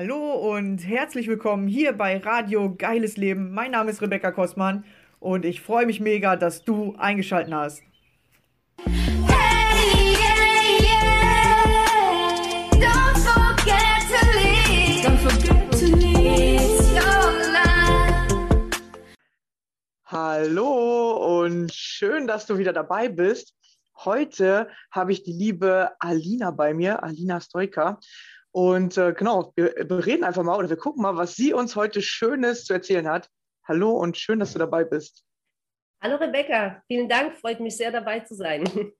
Hallo und herzlich willkommen hier bei Radio Geiles Leben. Mein Name ist Rebecca Kostmann und ich freue mich mega, dass du eingeschaltet hast. Hallo und schön, dass du wieder dabei bist. Heute habe ich die liebe Alina bei mir, Alina Stoika. Und äh, genau, wir, wir reden einfach mal oder wir gucken mal, was sie uns heute Schönes zu erzählen hat. Hallo und schön, dass du dabei bist. Hallo Rebecca, vielen Dank, freut mich sehr dabei zu sein.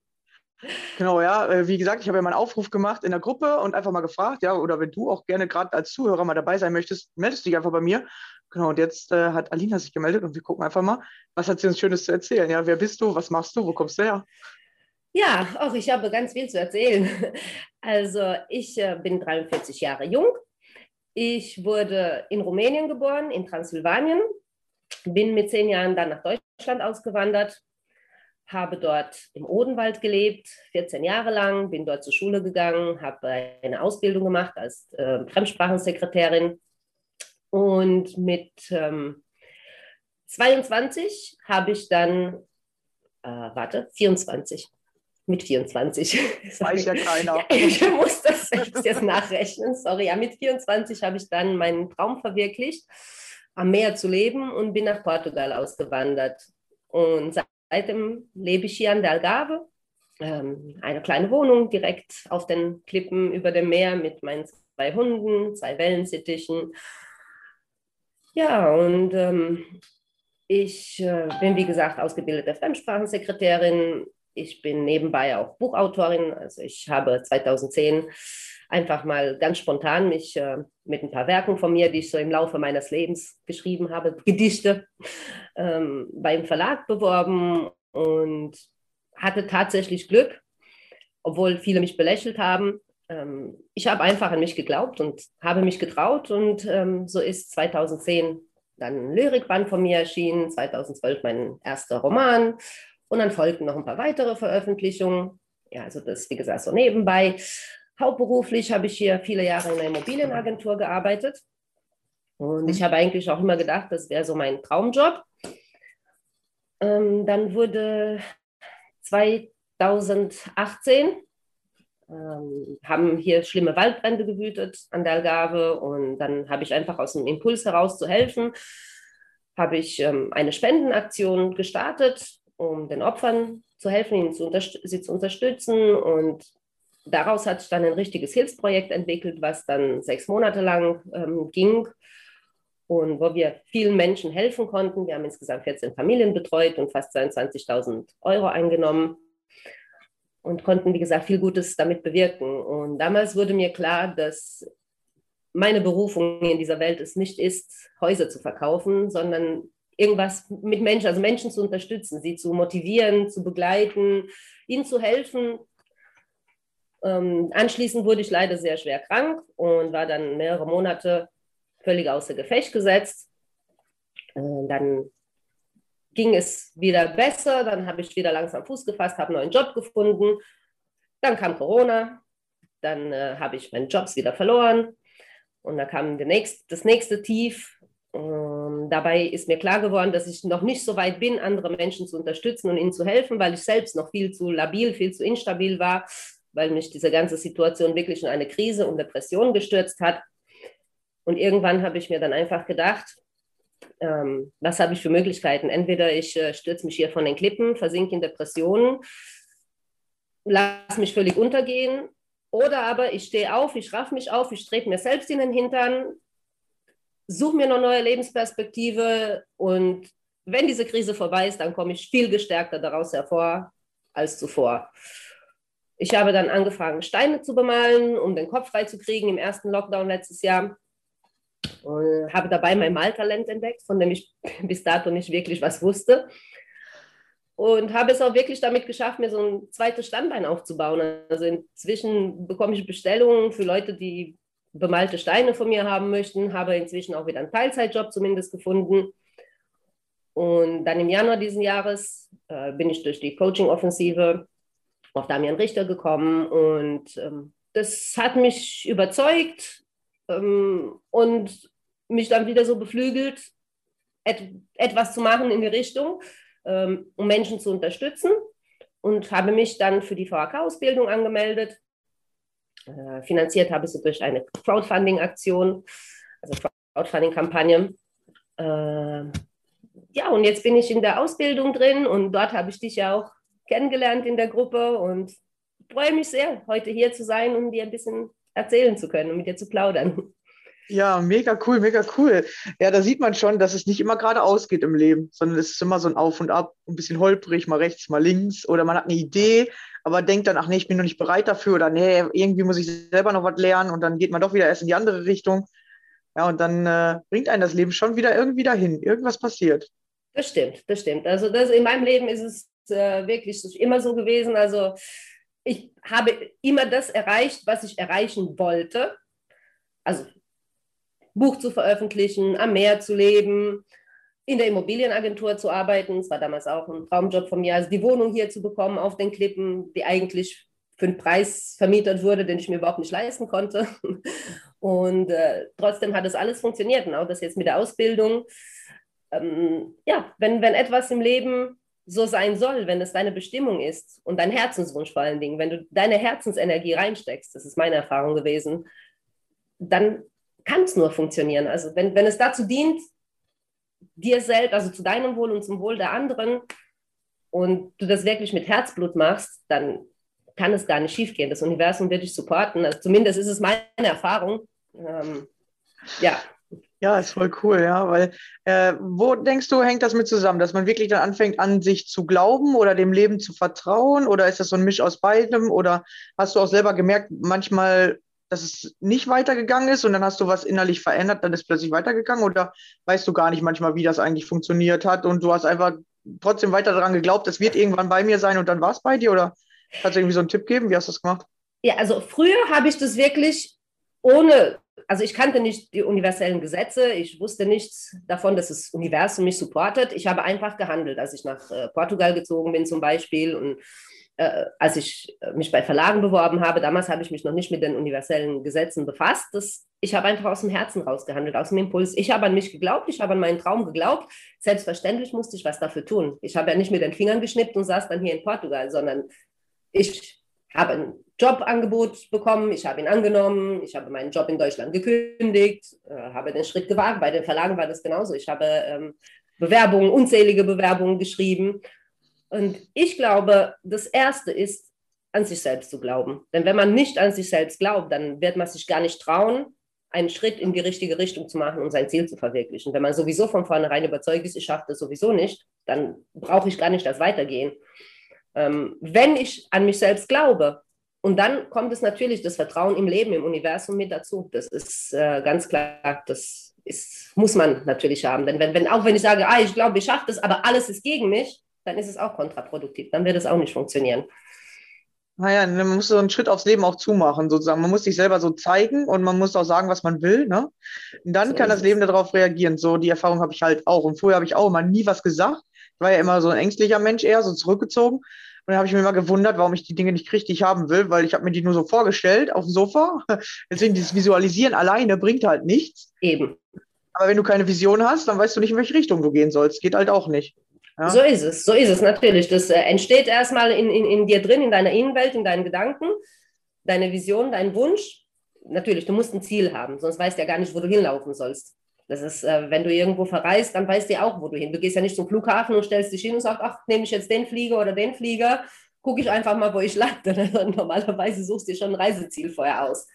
Genau, ja, äh, wie gesagt, ich habe ja mal einen Aufruf gemacht in der Gruppe und einfach mal gefragt, ja, oder wenn du auch gerne gerade als Zuhörer mal dabei sein möchtest, meldest du dich einfach bei mir. Genau, und jetzt äh, hat Alina sich gemeldet und wir gucken einfach mal, was hat sie uns Schönes zu erzählen? Ja, wer bist du, was machst du, wo kommst du her? Ja, auch ich habe ganz viel zu erzählen. Also ich äh, bin 43 Jahre jung. Ich wurde in Rumänien geboren, in Transsilvanien, bin mit zehn Jahren dann nach Deutschland ausgewandert, habe dort im Odenwald gelebt, 14 Jahre lang, bin dort zur Schule gegangen, habe eine Ausbildung gemacht als äh, Fremdsprachensekretärin. Und mit ähm, 22 habe ich dann, äh, warte, 24, mit 24. Weiß ja keiner. Ich muss das selbst jetzt nachrechnen, sorry. Ja, mit 24 habe ich dann meinen Traum verwirklicht, am Meer zu leben und bin nach Portugal ausgewandert. Und seitdem lebe ich hier an der Algarve, ähm, eine kleine Wohnung direkt auf den Klippen über dem Meer mit meinen zwei Hunden, zwei Wellensittichen. Ja, und ähm, ich äh, bin, wie gesagt, ausgebildete Fremdsprachensekretärin. Ich bin nebenbei auch Buchautorin. Also ich habe 2010 einfach mal ganz spontan mich äh, mit ein paar Werken von mir, die ich so im Laufe meines Lebens geschrieben habe, Gedichte, ähm, beim Verlag beworben und hatte tatsächlich Glück, obwohl viele mich belächelt haben. Ähm, ich habe einfach an mich geglaubt und habe mich getraut und ähm, so ist 2010 dann ein Lyrikband von mir erschienen, 2012 mein erster Roman und dann folgten noch ein paar weitere Veröffentlichungen. Ja, also das, wie gesagt, so nebenbei. Hauptberuflich habe ich hier viele Jahre in einer Immobilienagentur gearbeitet. Und ich habe eigentlich auch immer gedacht, das wäre so mein Traumjob. Ähm, dann wurde 2018 ähm, haben hier schlimme Waldbrände gewütet an der Algarve und dann habe ich einfach aus dem Impuls heraus zu helfen, habe ich ähm, eine Spendenaktion gestartet, um den Opfern zu helfen, ihnen zu sie zu unterstützen und daraus hat sich dann ein richtiges Hilfsprojekt entwickelt, was dann sechs Monate lang ähm, ging und wo wir vielen Menschen helfen konnten. Wir haben insgesamt 14 Familien betreut und fast 22.000 Euro eingenommen und konnten, wie gesagt, viel Gutes damit bewirken. Und damals wurde mir klar, dass meine Berufung in dieser Welt es nicht ist, Häuser zu verkaufen, sondern irgendwas mit Menschen, also Menschen zu unterstützen, sie zu motivieren, zu begleiten, ihnen zu helfen. Ähm, anschließend wurde ich leider sehr schwer krank und war dann mehrere Monate völlig außer Gefecht gesetzt. Äh, dann ging es wieder besser, dann habe ich wieder langsam Fuß gefasst, habe einen neuen Job gefunden. Dann kam Corona, dann äh, habe ich meinen Jobs wieder verloren und da kam nächste, das nächste Tief. Ähm, dabei ist mir klar geworden, dass ich noch nicht so weit bin, andere Menschen zu unterstützen und ihnen zu helfen, weil ich selbst noch viel zu labil, viel zu instabil war, weil mich diese ganze Situation wirklich in eine Krise und Depression gestürzt hat. Und irgendwann habe ich mir dann einfach gedacht, ähm, was habe ich für Möglichkeiten? Entweder ich äh, stürze mich hier von den Klippen, versinke in Depressionen, lasse mich völlig untergehen, oder aber ich stehe auf, ich raff mich auf, ich trete mir selbst in den Hintern, suche mir eine neue Lebensperspektive und wenn diese Krise vorbei ist, dann komme ich viel gestärkter daraus hervor als zuvor. Ich habe dann angefangen, Steine zu bemalen, um den Kopf frei zu kriegen im ersten Lockdown letztes Jahr. Und habe dabei mein Maltalent entdeckt, von dem ich bis dato nicht wirklich was wusste. Und habe es auch wirklich damit geschafft, mir so ein zweites Standbein aufzubauen. Also inzwischen bekomme ich Bestellungen für Leute, die bemalte Steine von mir haben möchten, habe inzwischen auch wieder einen Teilzeitjob zumindest gefunden. Und dann im Januar diesen Jahres äh, bin ich durch die Coaching-Offensive auf Damian Richter gekommen und ähm, das hat mich überzeugt. ähm, und mich dann wieder so beflügelt, et etwas zu machen in die Richtung, ähm, um Menschen zu unterstützen und habe mich dann für die VHK-Ausbildung angemeldet. Äh, finanziert habe ich sie durch eine Crowdfunding-Aktion, also Crowdfunding-Kampagne. Äh, ja, und jetzt bin ich in der Ausbildung drin und dort habe ich dich ja auch kennengelernt in der Gruppe und freue mich sehr, heute hier zu sein und dir ein bisschen erzählen zu können und mit dir zu plaudern. Ja, mega cool, mega cool. Ja, da sieht man schon, dass es nicht immer geradeaus geht im Leben, sondern es ist immer so ein Auf und Ab, ein bisschen holprig, mal rechts, mal links. Oder man hat eine Idee, aber denkt dann, ach nee, ich bin noch nicht bereit dafür. Oder nee, irgendwie muss ich selber noch was lernen. Und dann geht man doch wieder erst in die andere Richtung. Ja, und dann äh, bringt einen das Leben schon wieder irgendwie dahin. Irgendwas passiert. Das stimmt, das stimmt. Also das, in meinem Leben ist es äh, wirklich immer so gewesen. Also ich habe immer das erreicht, was ich erreichen wollte. Also Buch zu veröffentlichen, am Meer zu leben, in der Immobilienagentur zu arbeiten. Das war damals auch ein Traumjob von mir, also die Wohnung hier zu bekommen auf den Klippen, die eigentlich für einen Preis vermietet wurde, den ich mir überhaupt nicht leisten konnte. Und äh, trotzdem hat es alles funktioniert. Und auch das jetzt mit der Ausbildung. Ähm, ja, wenn, wenn etwas im Leben so sein soll, wenn es deine Bestimmung ist und dein Herzenswunsch vor allen Dingen, wenn du deine Herzensenergie reinsteckst, das ist meine Erfahrung gewesen, dann kann es nur funktionieren. Also wenn, wenn es dazu dient, dir selbst, also zu deinem Wohl und zum Wohl der anderen, und du das wirklich mit Herzblut machst, dann kann es gar nicht schiefgehen. Das Universum wird dich supporten. Also zumindest ist es meine Erfahrung. Ähm, ja. Ja, ist voll cool, ja, weil äh, wo denkst du, hängt das mit zusammen, dass man wirklich dann anfängt, an sich zu glauben oder dem Leben zu vertrauen oder ist das so ein Misch aus beidem oder hast du auch selber gemerkt, manchmal dass es nicht weitergegangen ist und dann hast du was innerlich verändert, dann ist plötzlich weitergegangen oder weißt du gar nicht manchmal, wie das eigentlich funktioniert hat und du hast einfach trotzdem weiter daran geglaubt, das wird irgendwann bei mir sein und dann war es bei dir oder kannst du irgendwie so einen Tipp geben? Wie hast du das gemacht? Ja, also früher habe ich das wirklich ohne, also ich kannte nicht die universellen Gesetze, ich wusste nichts davon, dass das Universum mich supportet. Ich habe einfach gehandelt, als ich nach äh, Portugal gezogen bin zum Beispiel und äh, als ich äh, mich bei Verlagen beworben habe, damals habe ich mich noch nicht mit den universellen Gesetzen befasst. Das, ich habe einfach aus dem Herzen rausgehandelt, aus dem Impuls. Ich habe an mich geglaubt, ich habe an meinen Traum geglaubt. Selbstverständlich musste ich was dafür tun. Ich habe ja nicht mit den Fingern geschnippt und saß dann hier in Portugal, sondern ich habe ein Jobangebot bekommen, ich habe ihn angenommen, ich habe meinen Job in Deutschland gekündigt, äh, habe den Schritt gewagt. Bei den Verlagen war das genauso. Ich habe ähm, Bewerbungen, unzählige Bewerbungen geschrieben und ich glaube, das Erste ist, an sich selbst zu glauben. Denn wenn man nicht an sich selbst glaubt, dann wird man sich gar nicht trauen, einen Schritt in die richtige Richtung zu machen und sein Ziel zu verwirklichen. Wenn man sowieso von vornherein überzeugt ist, ich schaffe das sowieso nicht, dann brauche ich gar nicht das Weitergehen. Ähm, wenn ich an mich selbst glaube, und dann kommt es natürlich das Vertrauen im Leben, im Universum mit dazu. Das ist äh, ganz klar, das ist, muss man natürlich haben. Denn wenn, wenn, auch wenn ich sage, ah, ich glaube, ich schaffe das, aber alles ist gegen mich, dann ist es auch kontraproduktiv. Dann wird es auch nicht funktionieren. Naja, man muss so einen Schritt aufs Leben auch zumachen, sozusagen. Man muss sich selber so zeigen und man muss auch sagen, was man will. Ne? Und dann so kann das Leben darauf reagieren. So, die Erfahrung habe ich halt auch. Und vorher habe ich auch immer nie was gesagt. Ich war ja immer so ein ängstlicher Mensch eher, so zurückgezogen. Und dann habe ich mir immer gewundert, warum ich die Dinge nicht richtig haben will, weil ich habe mir die nur so vorgestellt auf dem Sofa. Deswegen dieses Visualisieren alleine bringt halt nichts. Eben. Aber wenn du keine Vision hast, dann weißt du nicht, in welche Richtung du gehen sollst. Geht halt auch nicht. Ja. So ist es, so ist es natürlich. Das äh, entsteht erstmal in, in, in dir drin, in deiner Innenwelt, in deinen Gedanken, deine Vision, dein Wunsch. Natürlich, du musst ein Ziel haben, sonst weißt du ja gar nicht, wo du hinlaufen sollst. Das ist, äh, wenn du irgendwo verreist, dann weißt du ja auch, wo du hin. Du gehst ja nicht zum Flughafen und stellst dich hin und sagst, ach, nehme ich jetzt den Flieger oder den Flieger, gucke ich einfach mal, wo ich lande. Normalerweise suchst du dir schon ein Reiseziel vorher aus.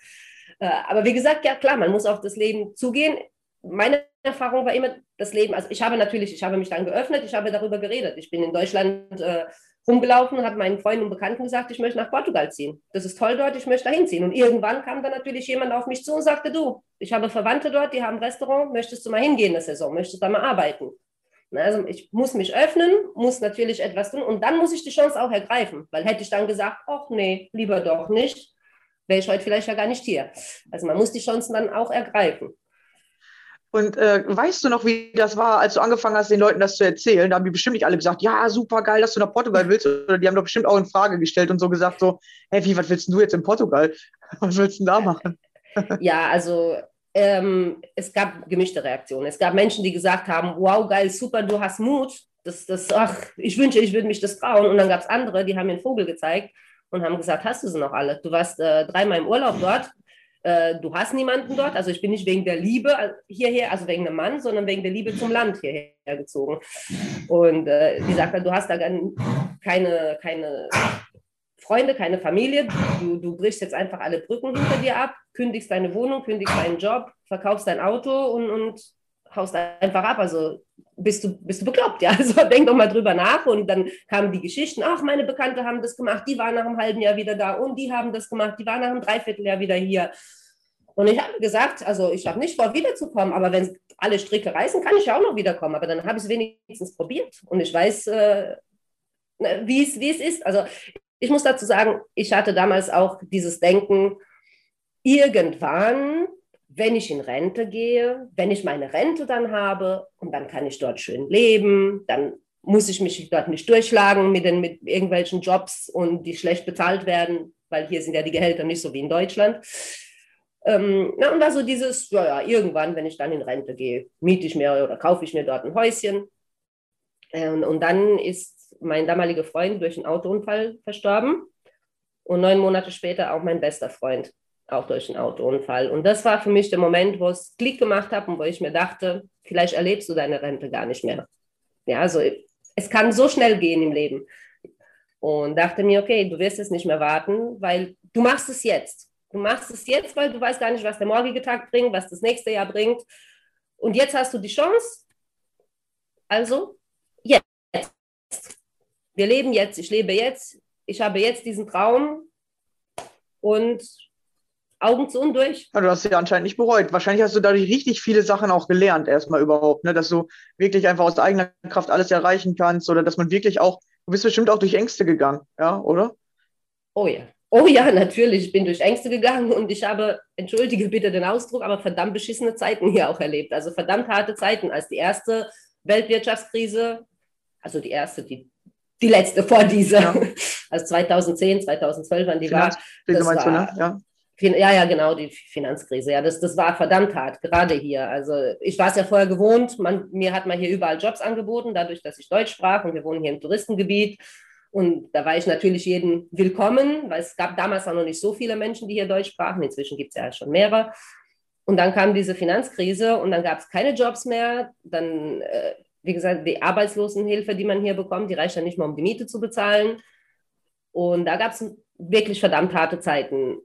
Äh, aber wie gesagt, ja klar, man muss auf das Leben zugehen. Meine Erfahrung war immer das Leben. Also ich habe natürlich, ich habe mich dann geöffnet, ich habe darüber geredet. Ich bin in Deutschland äh, rumgelaufen und habe meinen Freunden und Bekannten gesagt, ich möchte nach Portugal ziehen. Das ist toll dort, ich möchte dahin ziehen. Und irgendwann kam dann natürlich jemand auf mich zu und sagte, du, ich habe Verwandte dort, die haben ein Restaurant, möchtest du mal hingehen in der Saison, möchtest du da mal arbeiten? Also ich muss mich öffnen, muss natürlich etwas tun und dann muss ich die Chance auch ergreifen, weil hätte ich dann gesagt, ach nee, lieber doch nicht, wäre ich heute vielleicht ja gar nicht hier. Also man muss die Chancen dann auch ergreifen. Und äh, weißt du noch, wie das war, als du angefangen hast, den Leuten das zu erzählen? Da haben die bestimmt nicht alle gesagt, ja, super geil, dass du nach Portugal willst. Oder die haben doch bestimmt auch in Frage gestellt und so gesagt, so, hey, wie, was willst du jetzt in Portugal? Was willst du da machen? ja, also ähm, es gab gemischte Reaktionen. Es gab Menschen, die gesagt haben, wow, geil, super, du hast Mut. Das, das, ach, ich wünsche, ich würde mich das trauen. Und dann gab es andere, die haben mir einen Vogel gezeigt und haben gesagt, hast du sie noch alle? Du warst äh, dreimal im Urlaub dort, äh, du hast niemanden dort. Also ich bin nicht wegen der Liebe hierher, also wegen einem Mann, sondern wegen der Liebe zum Land hierher gezogen. Und äh, die sagt dann, du hast da keine, keine Freunde, keine Familie. Du, du brichst jetzt einfach alle Brücken hinter dir ab, kündigst deine Wohnung, kündigst deinen Job, verkaufst dein Auto und, und haust einfach ab. Also bist du, bist du bekloppt, ja. Also denk doch mal drüber nach. Und dann kamen die Geschichten, ach, meine Bekannte haben das gemacht, die waren nach einem halben Jahr wieder da und die haben das gemacht, die waren nach einem Dreivierteljahr wieder hier. Und ich habe gesagt, also ich habe nicht vor, wiederzukommen, aber wenn alle Stricke reißen, kann ich ja auch noch wiederkommen. Aber dann habe ich es wenigstens probiert und ich weiß, äh, wie es ist. Also ich muss dazu sagen, ich hatte damals auch dieses Denken, irgendwann, wenn ich in Rente gehe, wenn ich meine Rente dann habe und dann kann ich dort schön leben, dann muss ich mich dort nicht durchschlagen mit, den, mit irgendwelchen Jobs und die schlecht bezahlt werden, weil hier sind ja die Gehälter nicht so wie in Deutschland. Ähm, na, und war so dieses, ja, ja, irgendwann, wenn ich dann in Rente gehe, miete ich mir oder kaufe ich mir dort ein Häuschen. Und, und dann ist mein damaliger Freund durch einen Autounfall verstorben und neun Monate später auch mein bester Freund, auch durch einen Autounfall. Und das war für mich der Moment, wo es Klick gemacht hat und wo ich mir dachte, vielleicht erlebst du deine Rente gar nicht mehr. Ja, also es kann so schnell gehen im Leben. Und dachte mir, okay, du wirst es nicht mehr warten, weil du machst es jetzt. Du machst es jetzt, weil du weißt gar nicht, was der morgige Tag bringt, was das nächste Jahr bringt. Und jetzt hast du die Chance. Also wir leben jetzt, ich lebe jetzt, ich habe jetzt diesen Traum und Augen zu und durch. Ja, du hast ja anscheinend nicht bereut. Wahrscheinlich hast du dadurch richtig viele Sachen auch gelernt, erstmal überhaupt, ne? dass du wirklich einfach aus eigener Kraft alles erreichen kannst oder dass man wirklich auch, du bist bestimmt auch durch Ängste gegangen, ja, oder? Oh ja. Oh ja, natürlich, ich bin durch Ängste gegangen und ich habe, entschuldige bitte den Ausdruck, aber verdammt beschissene Zeiten hier auch erlebt. Also verdammt harte Zeiten, als die erste Weltwirtschaftskrise, also die erste, die die letzte vor dieser, ja. also 2010, 2012 an die war. Das war ne? ja. Ja, ja, genau, die Finanzkrise. Ja, das, das war verdammt hart, gerade hier. Also ich war es ja vorher gewohnt, man, mir hat man hier überall Jobs angeboten, dadurch, dass ich Deutsch sprach und wir wohnen hier im Touristengebiet. Und da war ich natürlich jeden willkommen, weil es gab damals auch noch nicht so viele Menschen, die hier Deutsch sprachen. Inzwischen gibt es ja schon mehrere. Und dann kam diese Finanzkrise und dann gab es keine Jobs mehr. Dann äh, wie gesagt, die Arbeitslosenhilfe, die man hier bekommt, die reicht ja nicht mal, um die Miete zu bezahlen. Und da gab es wirklich verdammt harte Zeiten.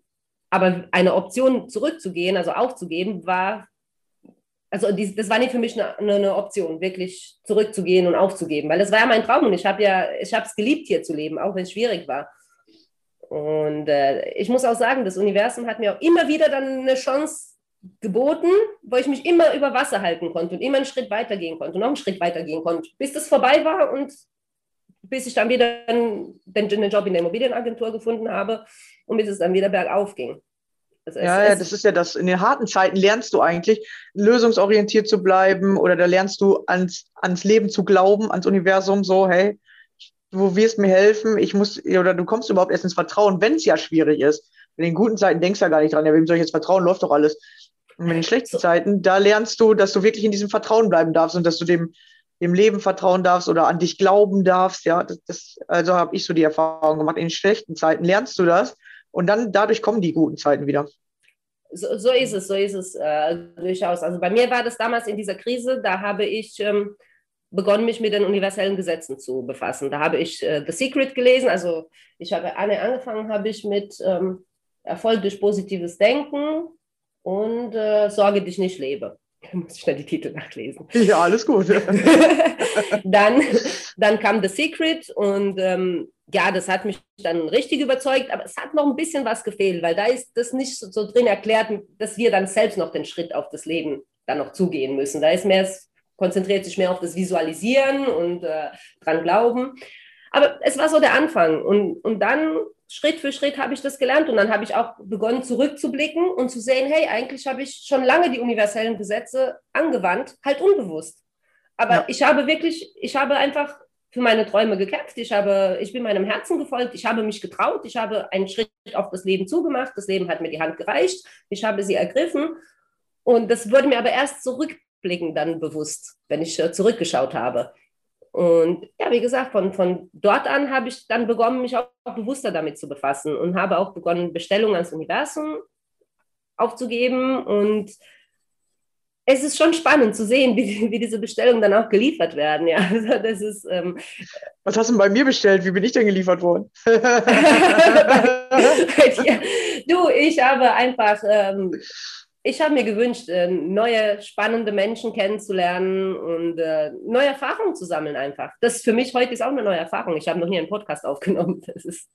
Aber eine Option zurückzugehen, also aufzugeben, war, also die, das war nicht für mich eine, eine, Option, wirklich zurückzugehen und aufzugeben, weil das war ja mein Traum und ich habe ja, ich habe es geliebt, hier zu leben, auch wenn es schwierig war. Und äh, ich muss auch sagen, das Universum hat mir auch immer wieder dann eine Chance geboten, wo ich mich immer über Wasser halten konnte und immer einen Schritt weitergehen konnte, noch einen Schritt weitergehen konnte, bis das vorbei war und bis ich dann wieder den, den Job in der Immobilienagentur gefunden habe und bis es dann wieder bergauf ging. Also ja, ja, das ist ja das. In den harten Zeiten lernst du eigentlich, lösungsorientiert zu bleiben oder da lernst du ans, ans Leben zu glauben, ans Universum, so, hey, du wirst mir helfen, ich muss, oder du kommst überhaupt erst ins Vertrauen, wenn es ja schwierig ist. In den guten Zeiten denkst du ja gar nicht dran, ja, wem soll ich jetzt vertrauen, läuft doch alles. Und in den schlechten so. Zeiten, da lernst du, dass du wirklich in diesem Vertrauen bleiben darfst und dass du dem, dem Leben vertrauen darfst oder an dich glauben darfst. Ja, das, das also habe ich so die Erfahrung gemacht. In schlechten Zeiten lernst du das und dann dadurch kommen die guten Zeiten wieder. So, so ist es, so ist es äh, durchaus. Also bei mir war das damals in dieser Krise, da habe ich ähm, begonnen, mich mit den universellen Gesetzen zu befassen. Da habe ich äh, The Secret gelesen. Also ich habe angefangen, habe ich mit ähm, Erfolg durch positives Denken und äh, Sorge dich nicht lebe. Da muss ich dann die Titel nachlesen. Ja, alles gut. dann, dann kam The Secret und ähm, ja, das hat mich dann richtig überzeugt, aber es hat noch ein bisschen was gefehlt, weil da ist das nicht so, so drin erklärt, dass wir dann selbst noch den Schritt auf das Leben dann noch zugehen müssen. Da ist mehr, es konzentriert sich mehr auf das Visualisieren und äh, dran glauben. Aber es war so der Anfang. Und, und dann Schritt für Schritt habe ich das gelernt und dann habe ich auch begonnen zurückzublicken und zu sehen, hey, eigentlich habe ich schon lange die universellen Gesetze angewandt, halt unbewusst. Aber ja. ich habe wirklich, ich habe einfach für meine Träume gekämpft. Ich habe, ich bin meinem Herzen gefolgt. Ich habe mich getraut. Ich habe einen Schritt auf das Leben zugemacht. Das Leben hat mir die Hand gereicht. Ich habe sie ergriffen Und das wurde mir aber erst zurückblickend dann bewusst, wenn ich äh, zurückgeschaut habe. Und ja, wie gesagt, von, von dort an habe ich dann begonnen, mich auch, bewusster damit zu befassen und habe auch begonnen, Bestellungen ans Universum aufzugeben. Und es ist schon spannend zu sehen, wie, wie diese Bestellungen dann auch geliefert werden. Ja, also das ist, ähm, Was hast du denn bei mir bestellt? Wie bin ich denn geliefert worden? du, ich habe einfach ähm, ich habe mir gewünscht, äh, neue spannende Menschen kennenzulernen und äh, neue Erfahrungen zu sammeln einfach. Das für mich heute ist auch eine neue Erfahrung. Ich habe noch nie einen Podcast aufgenommen. Das ist,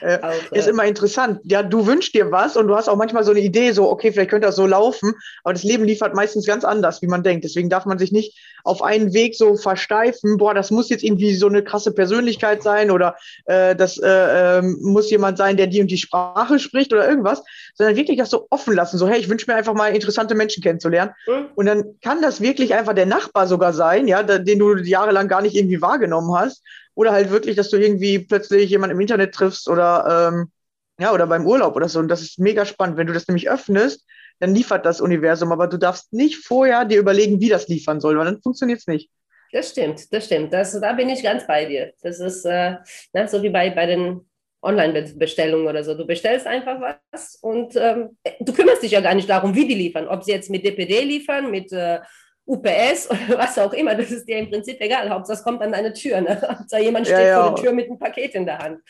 äh, ist immer interessant. Ja, du wünschst dir was und du hast auch manchmal so eine Idee, so, okay, vielleicht könnte das so laufen, aber das Leben liefert meistens ganz anders, wie man denkt. Deswegen darf man sich nicht auf einen Weg so versteifen, boah, das muss jetzt irgendwie so eine krasse Persönlichkeit sein oder äh, das äh, ähm, muss jemand sein, der die und die Sprache spricht oder irgendwas, sondern wirklich das so offen lassen, so, hey, ich wünsche mir einfach mal interessante Menschen kennenzulernen. Mhm. Und dann kann das wirklich einfach der Nachbar sogar sein, ja, den du jahrelang gar nicht irgendwie wahrgenommen hast. Oder halt wirklich, dass du irgendwie plötzlich jemanden im Internet triffst oder ähm, ja, oder beim Urlaub oder so. Und das ist mega spannend. Wenn du das nämlich öffnest, dann liefert das Universum, aber du darfst nicht vorher dir überlegen, wie das liefern soll, weil dann funktioniert es nicht. Das stimmt, das stimmt. Das, da bin ich ganz bei dir. Das ist äh, na, so wie bei, bei den Online-Bestellungen oder so. Du bestellst einfach was und ähm, du kümmerst dich ja gar nicht darum, wie die liefern. Ob sie jetzt mit DPD liefern, mit äh, UPS oder was auch immer, das ist dir im Prinzip egal. Hauptsache es kommt an deine Tür. Ne? Hauptsache jemand steht ja, ja. vor der Tür mit einem Paket in der Hand.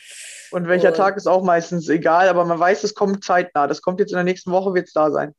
Und welcher und, Tag ist auch meistens egal, aber man weiß, es kommt zeitnah. Das kommt jetzt in der nächsten Woche, wird es da sein.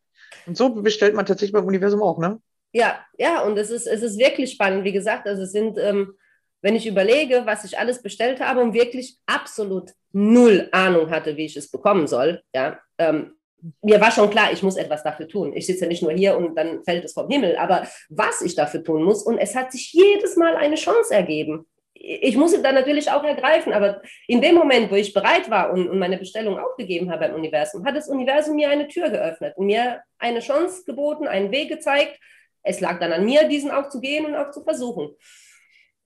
Und so bestellt man tatsächlich beim Universum auch, ne? Ja, ja, und es ist, es ist wirklich spannend. Wie gesagt, also es sind, ähm, wenn ich überlege, was ich alles bestellt habe und wirklich absolut null Ahnung hatte, wie ich es bekommen soll, ja, ähm, mir war schon klar, ich muss etwas dafür tun. Ich sitze nicht nur hier und dann fällt es vom Himmel, aber was ich dafür tun muss und es hat sich jedes Mal eine Chance ergeben. Ich muss sie dann natürlich auch ergreifen, aber in dem Moment, wo ich bereit war und, und meine Bestellung aufgegeben habe beim Universum, hat das Universum mir eine Tür geöffnet und mir eine Chance geboten, einen Weg gezeigt. Es lag dann an mir, diesen auch zu gehen und auch zu versuchen.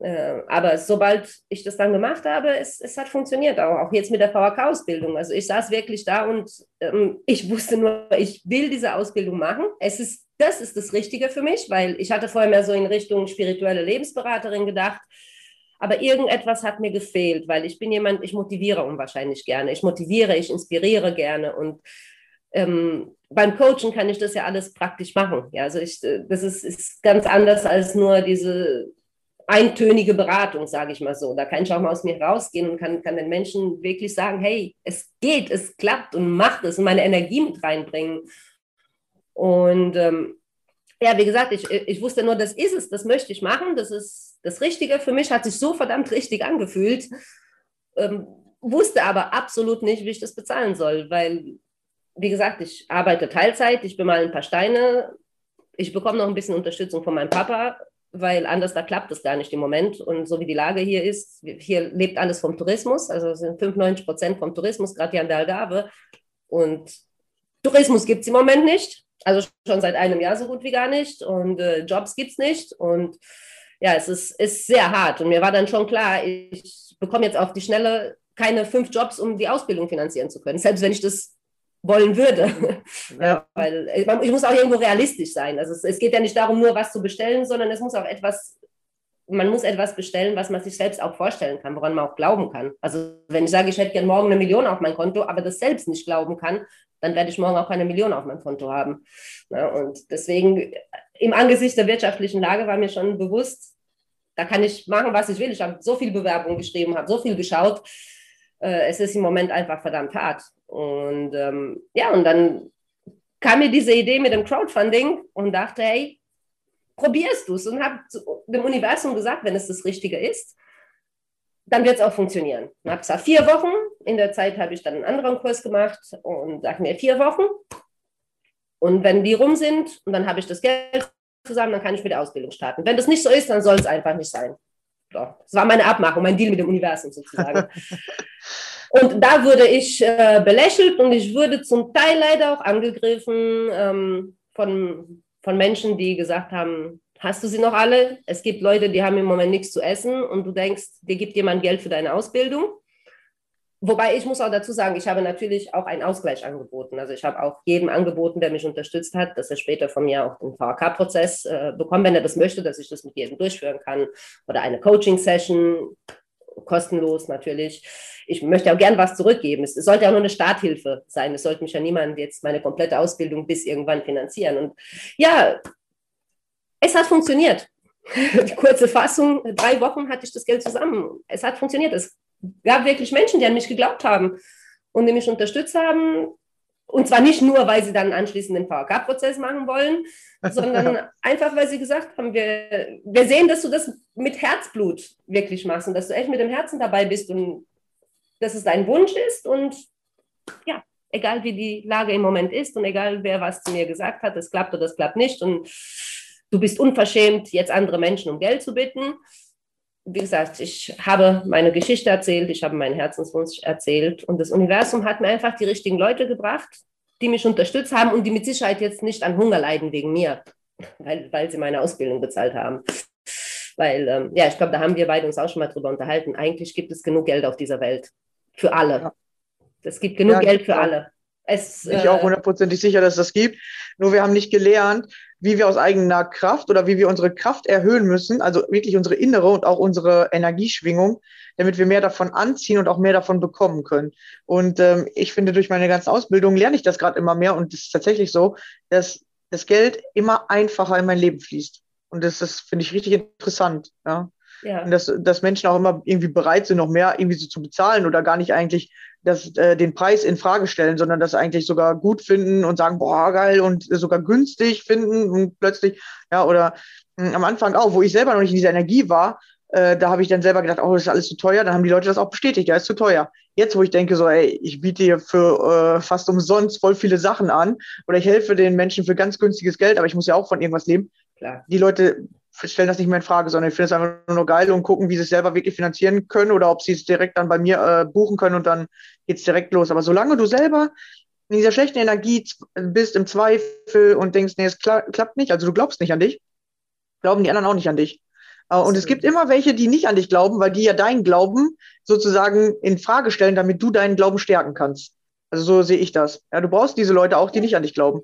Äh, aber sobald ich das dann gemacht habe, es, es hat funktioniert, auch, auch jetzt mit der VHK-Ausbildung. Also ich saß wirklich da und ähm, ich wusste nur, ich will diese Ausbildung machen. Es ist, das ist das Richtige für mich, weil ich hatte vorher mehr so in Richtung spirituelle Lebensberaterin gedacht. Aber irgendetwas hat mir gefehlt, weil ich bin jemand, ich motiviere unwahrscheinlich gerne. Ich motiviere, ich inspiriere gerne und ähm, beim Coachen kann ich das ja alles praktisch machen. Ja, also ich, äh, das ist, ist ganz anders als nur diese eintönige Beratung, sage ich mal so. Da kann ich auch mal aus mir rausgehen und kann, kann den Menschen wirklich sagen, hey, es geht, es klappt und macht es und meine Energie mit reinbringen. Und ähm, ja, wie gesagt, ich, ich wusste nur, das ist es, das möchte ich machen, das ist das Richtige. Für mich hat sich so verdammt richtig angefühlt, ähm, wusste aber absolut nicht, wie ich das bezahlen soll, weil, wie gesagt, ich arbeite Teilzeit, ich bemal ein paar Steine, ich bekomme noch ein bisschen Unterstützung von meinem Papa, weil anders da klappt es gar nicht im Moment. Und so wie die Lage hier ist, hier lebt alles vom Tourismus, also sind 95 Prozent vom Tourismus, gerade hier an der Algarve. Und Tourismus gibt es im Moment nicht, also schon seit einem Jahr so gut wie gar nicht. Und äh, Jobs gibt es nicht. Und ja, es ist, ist sehr hart. Und mir war dann schon klar, ich bekomme jetzt auf die Schnelle keine fünf Jobs, um die Ausbildung finanzieren zu können. Selbst wenn ich das wollen würde. Ja. Weil ich muss auch irgendwo realistisch sein. Also es, es, geht ja nicht darum, nur was zu bestellen, sondern es muss auch etwas, man muss etwas bestellen, was man sich selbst auch vorstellen kann, woran man auch glauben kann. Also wenn ich sage, ich hätte gerne morgen eine Million auf mein Konto, aber das selbst nicht glauben kann, dann werde ich morgen auch keine Million auf meinem Konto haben. Ja, und deswegen im Angesicht der wirtschaftlichen Lage war mir schon bewusst, da kann ich machen, was ich will. Ich habe so viel Bewerbung geschrieben, habe so viel geschaut. Äh, es ist im Moment einfach verdammt hart. Und ähm, ja, und dann kam mir diese Idee mit dem Crowdfunding und dachte, hey, probierst du es und habe dem Universum gesagt, wenn es das Richtige ist, dann wird es auch funktionieren. Ich habe gesagt, vier Wochen. In der Zeit habe ich dann einen anderen Kurs gemacht und sage mir vier Wochen. Und wenn die rum sind und dann habe ich das Geld zusammen, dann kann ich mit der Ausbildung starten. Wenn das nicht so ist, dann soll es einfach nicht sein. Das war meine Abmachung, mein Deal mit dem Universum sozusagen. Und da wurde ich äh, belächelt und ich wurde zum Teil leider auch angegriffen ähm, von, von Menschen, die gesagt haben, hast du sie noch alle? Es gibt Leute, die haben im Moment nichts zu essen und du denkst, dir gibt jemand Geld für deine Ausbildung. Wobei ich muss auch dazu sagen, ich habe natürlich auch einen Ausgleich angeboten. Also ich habe auch jedem angeboten, der mich unterstützt hat, dass er später von mir auch den VHK-Prozess äh, bekommt, wenn er das möchte, dass ich das mit jedem durchführen kann. Oder eine Coaching-Session, kostenlos natürlich. Ich möchte auch gern was zurückgeben. Es, sollte auch nur eine Starthilfe sein. Es sollte mich ja niemand jetzt meine komplette Ausbildung bis irgendwann finanzieren. Und ja, es hat funktioniert. Die kurze Fassung, drei Wochen hatte ich das Geld zusammen. Es hat funktioniert. Es gab wirklich Menschen, die an mich geglaubt haben und die mich unterstützt haben. Und zwar nicht nur, weil sie dann anschließend den VHK-Prozess machen wollen, sondern einfach, weil sie gesagt haben, wir, wir sehen, dass du das mit Herzblut wirklich machst und dass du echt mit dem Herzen dabei bist und dass es dein Wunsch ist. Und ja, egal wie die Lage im Moment ist und egal wer was zu mir gesagt hat, das klappt oder das klappt nicht. Und du bist unverschämt, jetzt andere Menschen um Geld zu bitten wie gesagt, ich habe meine Geschichte erzählt, ich habe meinen Herzenswunsch erzählt und das Universum hat mir einfach die richtigen Leute gebracht, die mich unterstützt haben und die mit Sicherheit jetzt nicht an Hunger leiden wegen mir, weil, weil sie meine Ausbildung bezahlt haben. Weil, ähm, ja, ich glaube, da haben wir beide uns auch schon mal drüber unterhalten. Eigentlich gibt es genug Geld auf dieser Welt. Für alle. Es gibt genug ja, Geld für alle. Es, ich äh, auch hundertprozentig sicher, dass es das gibt. Nur wir haben nicht gelernt, wie wir aus eigener Kraft oder wie wir unsere Kraft erhöhen müssen, also wirklich unsere innere und auch unsere Energieschwingung, damit wir mehr davon anziehen und auch mehr davon bekommen können. Und ähm, ich finde, durch meine ganze Ausbildung lerne ich das gerade immer mehr und es ist tatsächlich so, dass das Geld immer einfacher in mein Leben fließt. Und das, das finde ich richtig interessant. Ja. Ja. Und dass, dass Menschen auch immer irgendwie bereit sind, noch mehr irgendwie so zu bezahlen oder gar nicht eigentlich das, äh, den Preis in Frage stellen, sondern das eigentlich sogar gut finden und sagen, boah, geil und sogar günstig finden und plötzlich, ja, oder mh, hm, am Anfang auch, wo ich selber noch nicht in dieser Energie war, äh, da habe ich dann selber gedacht, oh, das ist alles zu teuer, dann haben die Leute das auch bestätigt, ja, ist zu teuer. Jetzt, wo ich denke, so, ey, ich biete hier für äh, fast umsonst voll viele Sachen an oder ich helfe den Menschen für ganz günstiges Geld, aber ich muss ja auch von irgendwas leben. Klar. Die Leute stellen das nicht mehr in Frage, sondern ich finde es einfach nur geil und gucken, wie sie es selber wirklich finanzieren können oder ob sie es direkt dann bei mir äh, buchen können und dann geht es direkt los. Aber solange du selber in dieser schlechten Energie bist, im Zweifel und denkst, nee, es kla klappt nicht, also du glaubst nicht an dich, glauben die anderen auch nicht an dich. Äh, und es gibt immer welche, die nicht an dich glauben, weil die ja deinen Glauben sozusagen in Frage stellen, damit du deinen Glauben stärken kannst. Also so sehe ich das. Ja, du brauchst diese Leute auch, die nicht an dich glauben,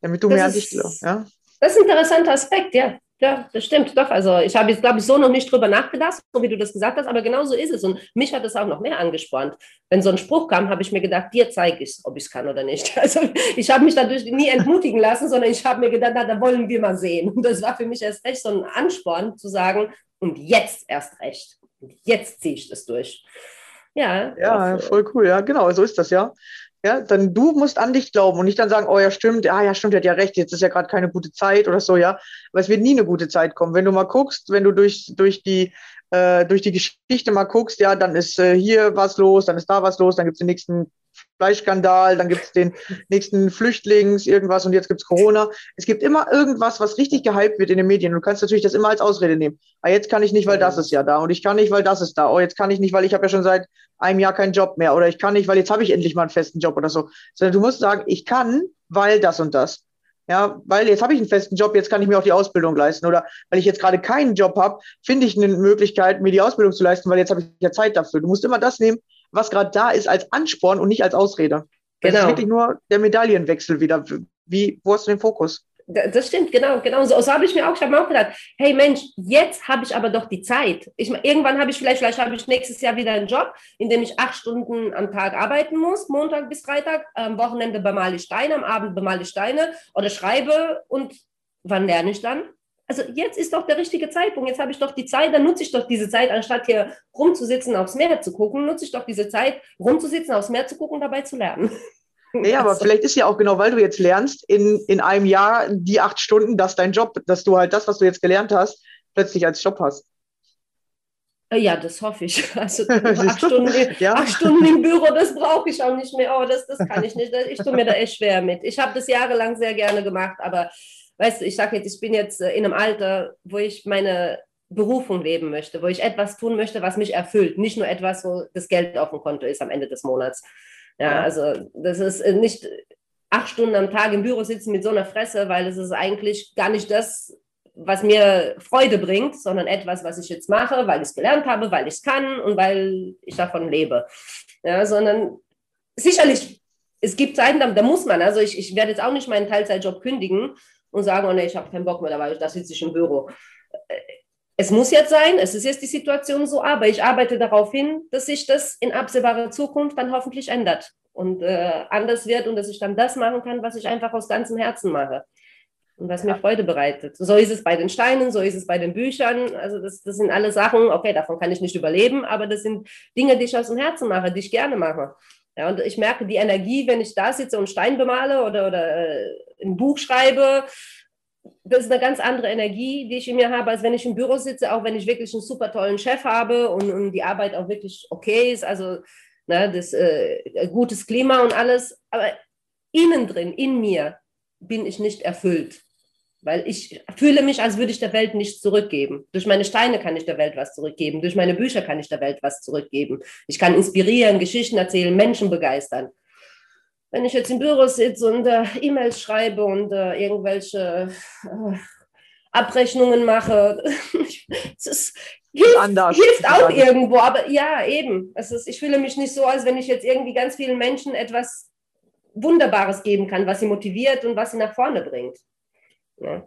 damit du das mehr an dich glaubst. Ja? Das ist ein interessanter Aspekt, ja. Ja, das stimmt, doch. Also ich habe jetzt, glaube ich, so noch nicht drüber nachgedacht, so wie du das gesagt hast, aber genau so ist es. Und mich hat es auch noch mehr angespornt. Wenn so ein Spruch kam, habe ich mir gedacht, dir zeige ich es, ob ich es kann oder nicht. Also ich habe mich dadurch nie entmutigen lassen, sondern ich habe mir gedacht, na, da wollen wir mal sehen. Und das war für mich erst recht so ein Ansporn zu sagen, und jetzt erst recht. Und jetzt ziehe ich das durch. Ja, ja, also, voll cool, ja, genau, so ist das ja. Ja, dann du musst an dich glauben und nicht dann sagen, oh ja, stimmt, ah ja, stimmt, der hat ja recht, jetzt ist ja gerade keine gute Zeit oder so, ja. Aber es wird nie eine gute Zeit kommen. Wenn du mal guckst, wenn du durch, durch die äh, durch die Geschichte mal guckst, ja, dann ist äh, hier was los, dann ist da was los, dann gibt es den nächsten Fleischskandal, dann gibt es den nächsten Flüchtlings, irgendwas und jetzt gibt es Corona. Es gibt immer irgendwas, was richtig gehypt wird in den Medien. Du kannst natürlich das immer als Ausrede nehmen. Ah, jetzt kann ich nicht, weil das ist ja da und ich kann nicht, weil das ist da. Oh, jetzt kann ich nicht, weil ich habe ja schon seit einem Jahr keinen Job mehr oder ich kann nicht, weil jetzt habe ich endlich mal einen festen Job oder so. Sondern du musst sagen, ich kann, weil das und das. Ja, weil jetzt habe ich einen festen Job, jetzt kann ich mir auch die Ausbildung leisten. Oder weil ich jetzt gerade keinen Job habe, finde ich eine Möglichkeit, mir die Ausbildung zu leisten, weil jetzt habe ich ja Zeit dafür. Du musst immer das nehmen, was gerade da ist, als Ansporn und nicht als Ausrede. Das genau. ist wirklich nur der Medaillenwechsel wieder. Wie, wo hast du den Fokus? Das stimmt, genau, genau. So, so habe ich mir auch, ich habe mir auch gedacht, hey Mensch, jetzt habe ich aber doch die Zeit. Ich, irgendwann habe ich vielleicht, vielleicht habe ich nächstes Jahr wieder einen Job, in dem ich acht Stunden am Tag arbeiten muss, Montag bis Freitag, am Wochenende bemale ich Steine, am Abend bemale ich Steine oder schreibe und wann lerne ich dann? Also jetzt ist doch der richtige Zeitpunkt. Jetzt habe ich doch die Zeit, dann nutze ich doch diese Zeit, anstatt hier rumzusitzen, aufs Meer zu gucken, nutze ich doch diese Zeit, rumzusitzen, aufs Meer zu gucken und dabei zu lernen. Nee, aber vielleicht ist ja auch genau, weil du jetzt lernst, in, in einem Jahr die acht Stunden, dass dein Job, dass du halt das, was du jetzt gelernt hast, plötzlich als Job hast. Äh, ja, das hoffe ich. Also acht Stunden, ja. acht Stunden, im Büro, das brauche ich auch nicht mehr. Oh, das, das kann ich nicht. Ich tue mir da echt schwer mit. Ich habe das jahrelang sehr gerne gemacht, aber weißt du, ich sage jetzt, ich bin jetzt äh, in einem Alter, wo ich meine Berufung leben möchte, wo ich etwas tun möchte, was mich erfüllt. Nicht nur etwas, wo das Geld auf dem Konto ist am Ende des Monats. Ja, also das ist äh, nicht acht Stunden am Tag im Büro sitzen mit so einer Fresse, weil es ist eigentlich gar nicht das, was mir Freude bringt, sondern etwas, was ich jetzt mache, weil ich es gelernt habe, weil ich es kann und weil ich davon lebe. Ja, sondern sicherlich, es gibt Zeiten, da, da muss man, also ich, ich werde jetzt auch nicht meinen Teilzeitjob kündigen und sagen, oh nee, ich habe keinen Bock mehr, da, da sitze ich im Büro. Es muss jetzt sein, es ist jetzt die Situation so, aber ich arbeite darauf hin, dass sich das in absehbarer Zukunft dann hoffentlich ändert und äh, anders wird und dass ich dann das machen kann, was ich einfach aus ganzem Herzen mache und was mir Freude bereitet. So ist es bei den Steinen, so ist es bei den Büchern. Also das, das sind alle Sachen, okay, davon kann ich nicht überleben, aber das sind Dinge, die ich aus dem Herzen mache, die ich gerne mache. Ja, und ich merke die Energie, wenn ich da sitze und Stein bemale oder, oder äh, ein Buch schreibe, das ist eine ganz andere Energie, die ich in mir habe, als wenn ich im Büro sitze, auch wenn ich wirklich einen super tollen Chef habe und, und die Arbeit auch wirklich okay ist, also ne, das äh, gutes Klima und alles. Aber innen drin, in mir, bin ich nicht erfüllt. Weil ich fühle mich, als würde ich der Welt nichts zurückgeben. Durch meine Steine kann ich der Welt was zurückgeben. Durch meine Bücher kann ich der Welt was zurückgeben. Ich kann inspirieren, Geschichten erzählen, Menschen begeistern. Wenn ich jetzt im Büro sitze und äh, E-Mails schreibe und äh, irgendwelche äh, Abrechnungen mache, es hilft, Anders. hilft auch Anders. irgendwo. Aber ja, eben. Es ist, ich fühle mich nicht so, als wenn ich jetzt irgendwie ganz vielen Menschen etwas Wunderbares geben kann, was sie motiviert und was sie nach vorne bringt. Ja.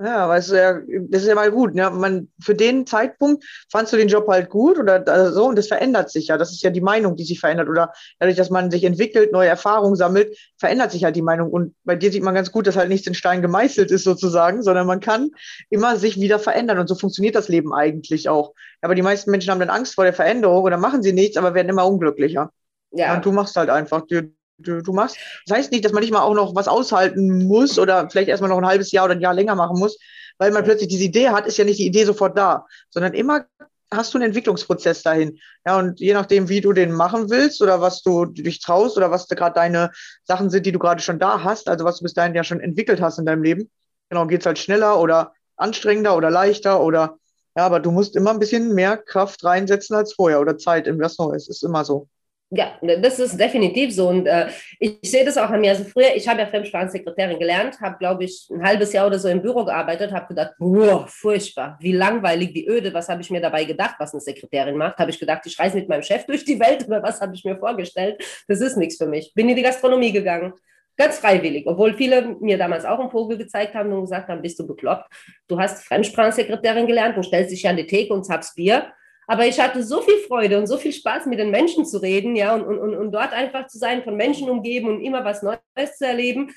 Ja, weißt du, ja, das ist ja mal gut. Ne? Man, für den Zeitpunkt fandst du den Job halt gut oder so und das verändert sich ja. Das ist ja die Meinung, die sich verändert. Oder dadurch, dass man sich entwickelt, neue Erfahrungen sammelt, verändert sich halt die Meinung. Und bei dir sieht man ganz gut, dass halt nichts in Stein gemeißelt ist sozusagen, sondern man kann immer sich wieder verändern. Und so funktioniert das Leben eigentlich auch. Aber die meisten Menschen haben dann Angst vor der Veränderung oder machen sie nichts, aber werden immer unglücklicher. Ja, Ja, und du machst halt einfach. Du, du, machst. Das heißt nicht, dass man nicht mal auch noch was aushalten muss oder vielleicht erstmal noch ein halbes Jahr oder ein Jahr länger machen muss, weil man plötzlich diese Idee hat, ist ja nicht die Idee sofort da, sondern immer hast du einen Entwicklungsprozess dahin. Ja, und je nachdem, wie du den machen willst oder was du dich traust oder was gerade deine Sachen sind, die du gerade schon da hast, also was du bis dahin ja schon entwickelt hast in deinem Leben, genau, geht es halt schneller oder anstrengender oder leichter oder ja, aber du musst immer ein bisschen mehr Kraft reinsetzen als vorher oder Zeit in was Neues. Ist immer so. Ja, das ist definitiv so. Und äh, ich, sehe das auch an mir. Also früher, ich habe ja Fremdsprachensekretärin gelernt, habe, glaube ich, ein halbes Jahr oder so im Büro gearbeitet, habe gedacht, boah, furchtbar, wie langweilig, wie öde, was habe ich mir dabei gedacht, was eine Sekretärin macht? Habe ich gedacht, ich reise mit meinem Chef durch die Welt oder was habe ich mir vorgestellt? Das ist nichts für mich. Bin in die Gastronomie gegangen. Ganz freiwillig, obwohl viele mir damals auch einen Vogel gezeigt haben und gesagt haben, bist du bekloppt? Du hast Fremdsprachensekretärin gelernt und stellst dich an die Theke und zappst Bier. Aber ich hatte so viel Freude und so viel Spaß, mit den Menschen zu reden, ja, und, und, und dort einfach zu sein, von Menschen umgeben und immer was Neues zu erleben.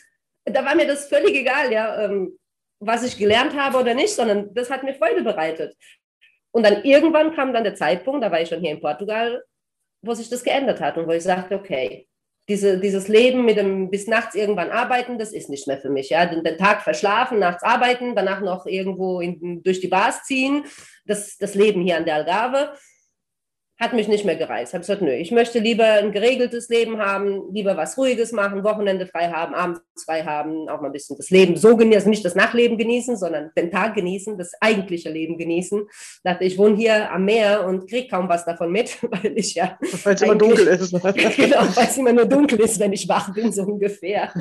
Da war mir das völlig egal, ja, ähm, was ich gelernt habe oder nicht, sondern das hat mir Freude bereitet. Und dann irgendwann kam dann der Zeitpunkt, da war ich schon hier in Portugal, wo sich das geändert hat und wo ich sagte, okay, diese, dieses Leben mit dem bis nachts irgendwann arbeiten, das ist nicht mehr für mich. Ja? Den, den Tag verschlafen, nachts arbeiten, danach noch irgendwo in, durch die Bars ziehen, das, das Leben hier an der Algarve hat mich nicht mehr gereizt. Ich habe gesagt, nö, ich möchte lieber ein geregeltes Leben haben, lieber was Ruhiges machen, Wochenende frei haben, abends frei haben, auch mal ein bisschen das Leben so genießen, also nicht das Nachleben genießen, sondern den Tag genießen, das eigentliche Leben genießen. Ich dachte, ich wohne hier am Meer und kriege kaum was davon mit, weil ich ja Weil es immer dunkel ist. genau, weil es immer nur dunkel ist, wenn ich wach bin, so ungefähr.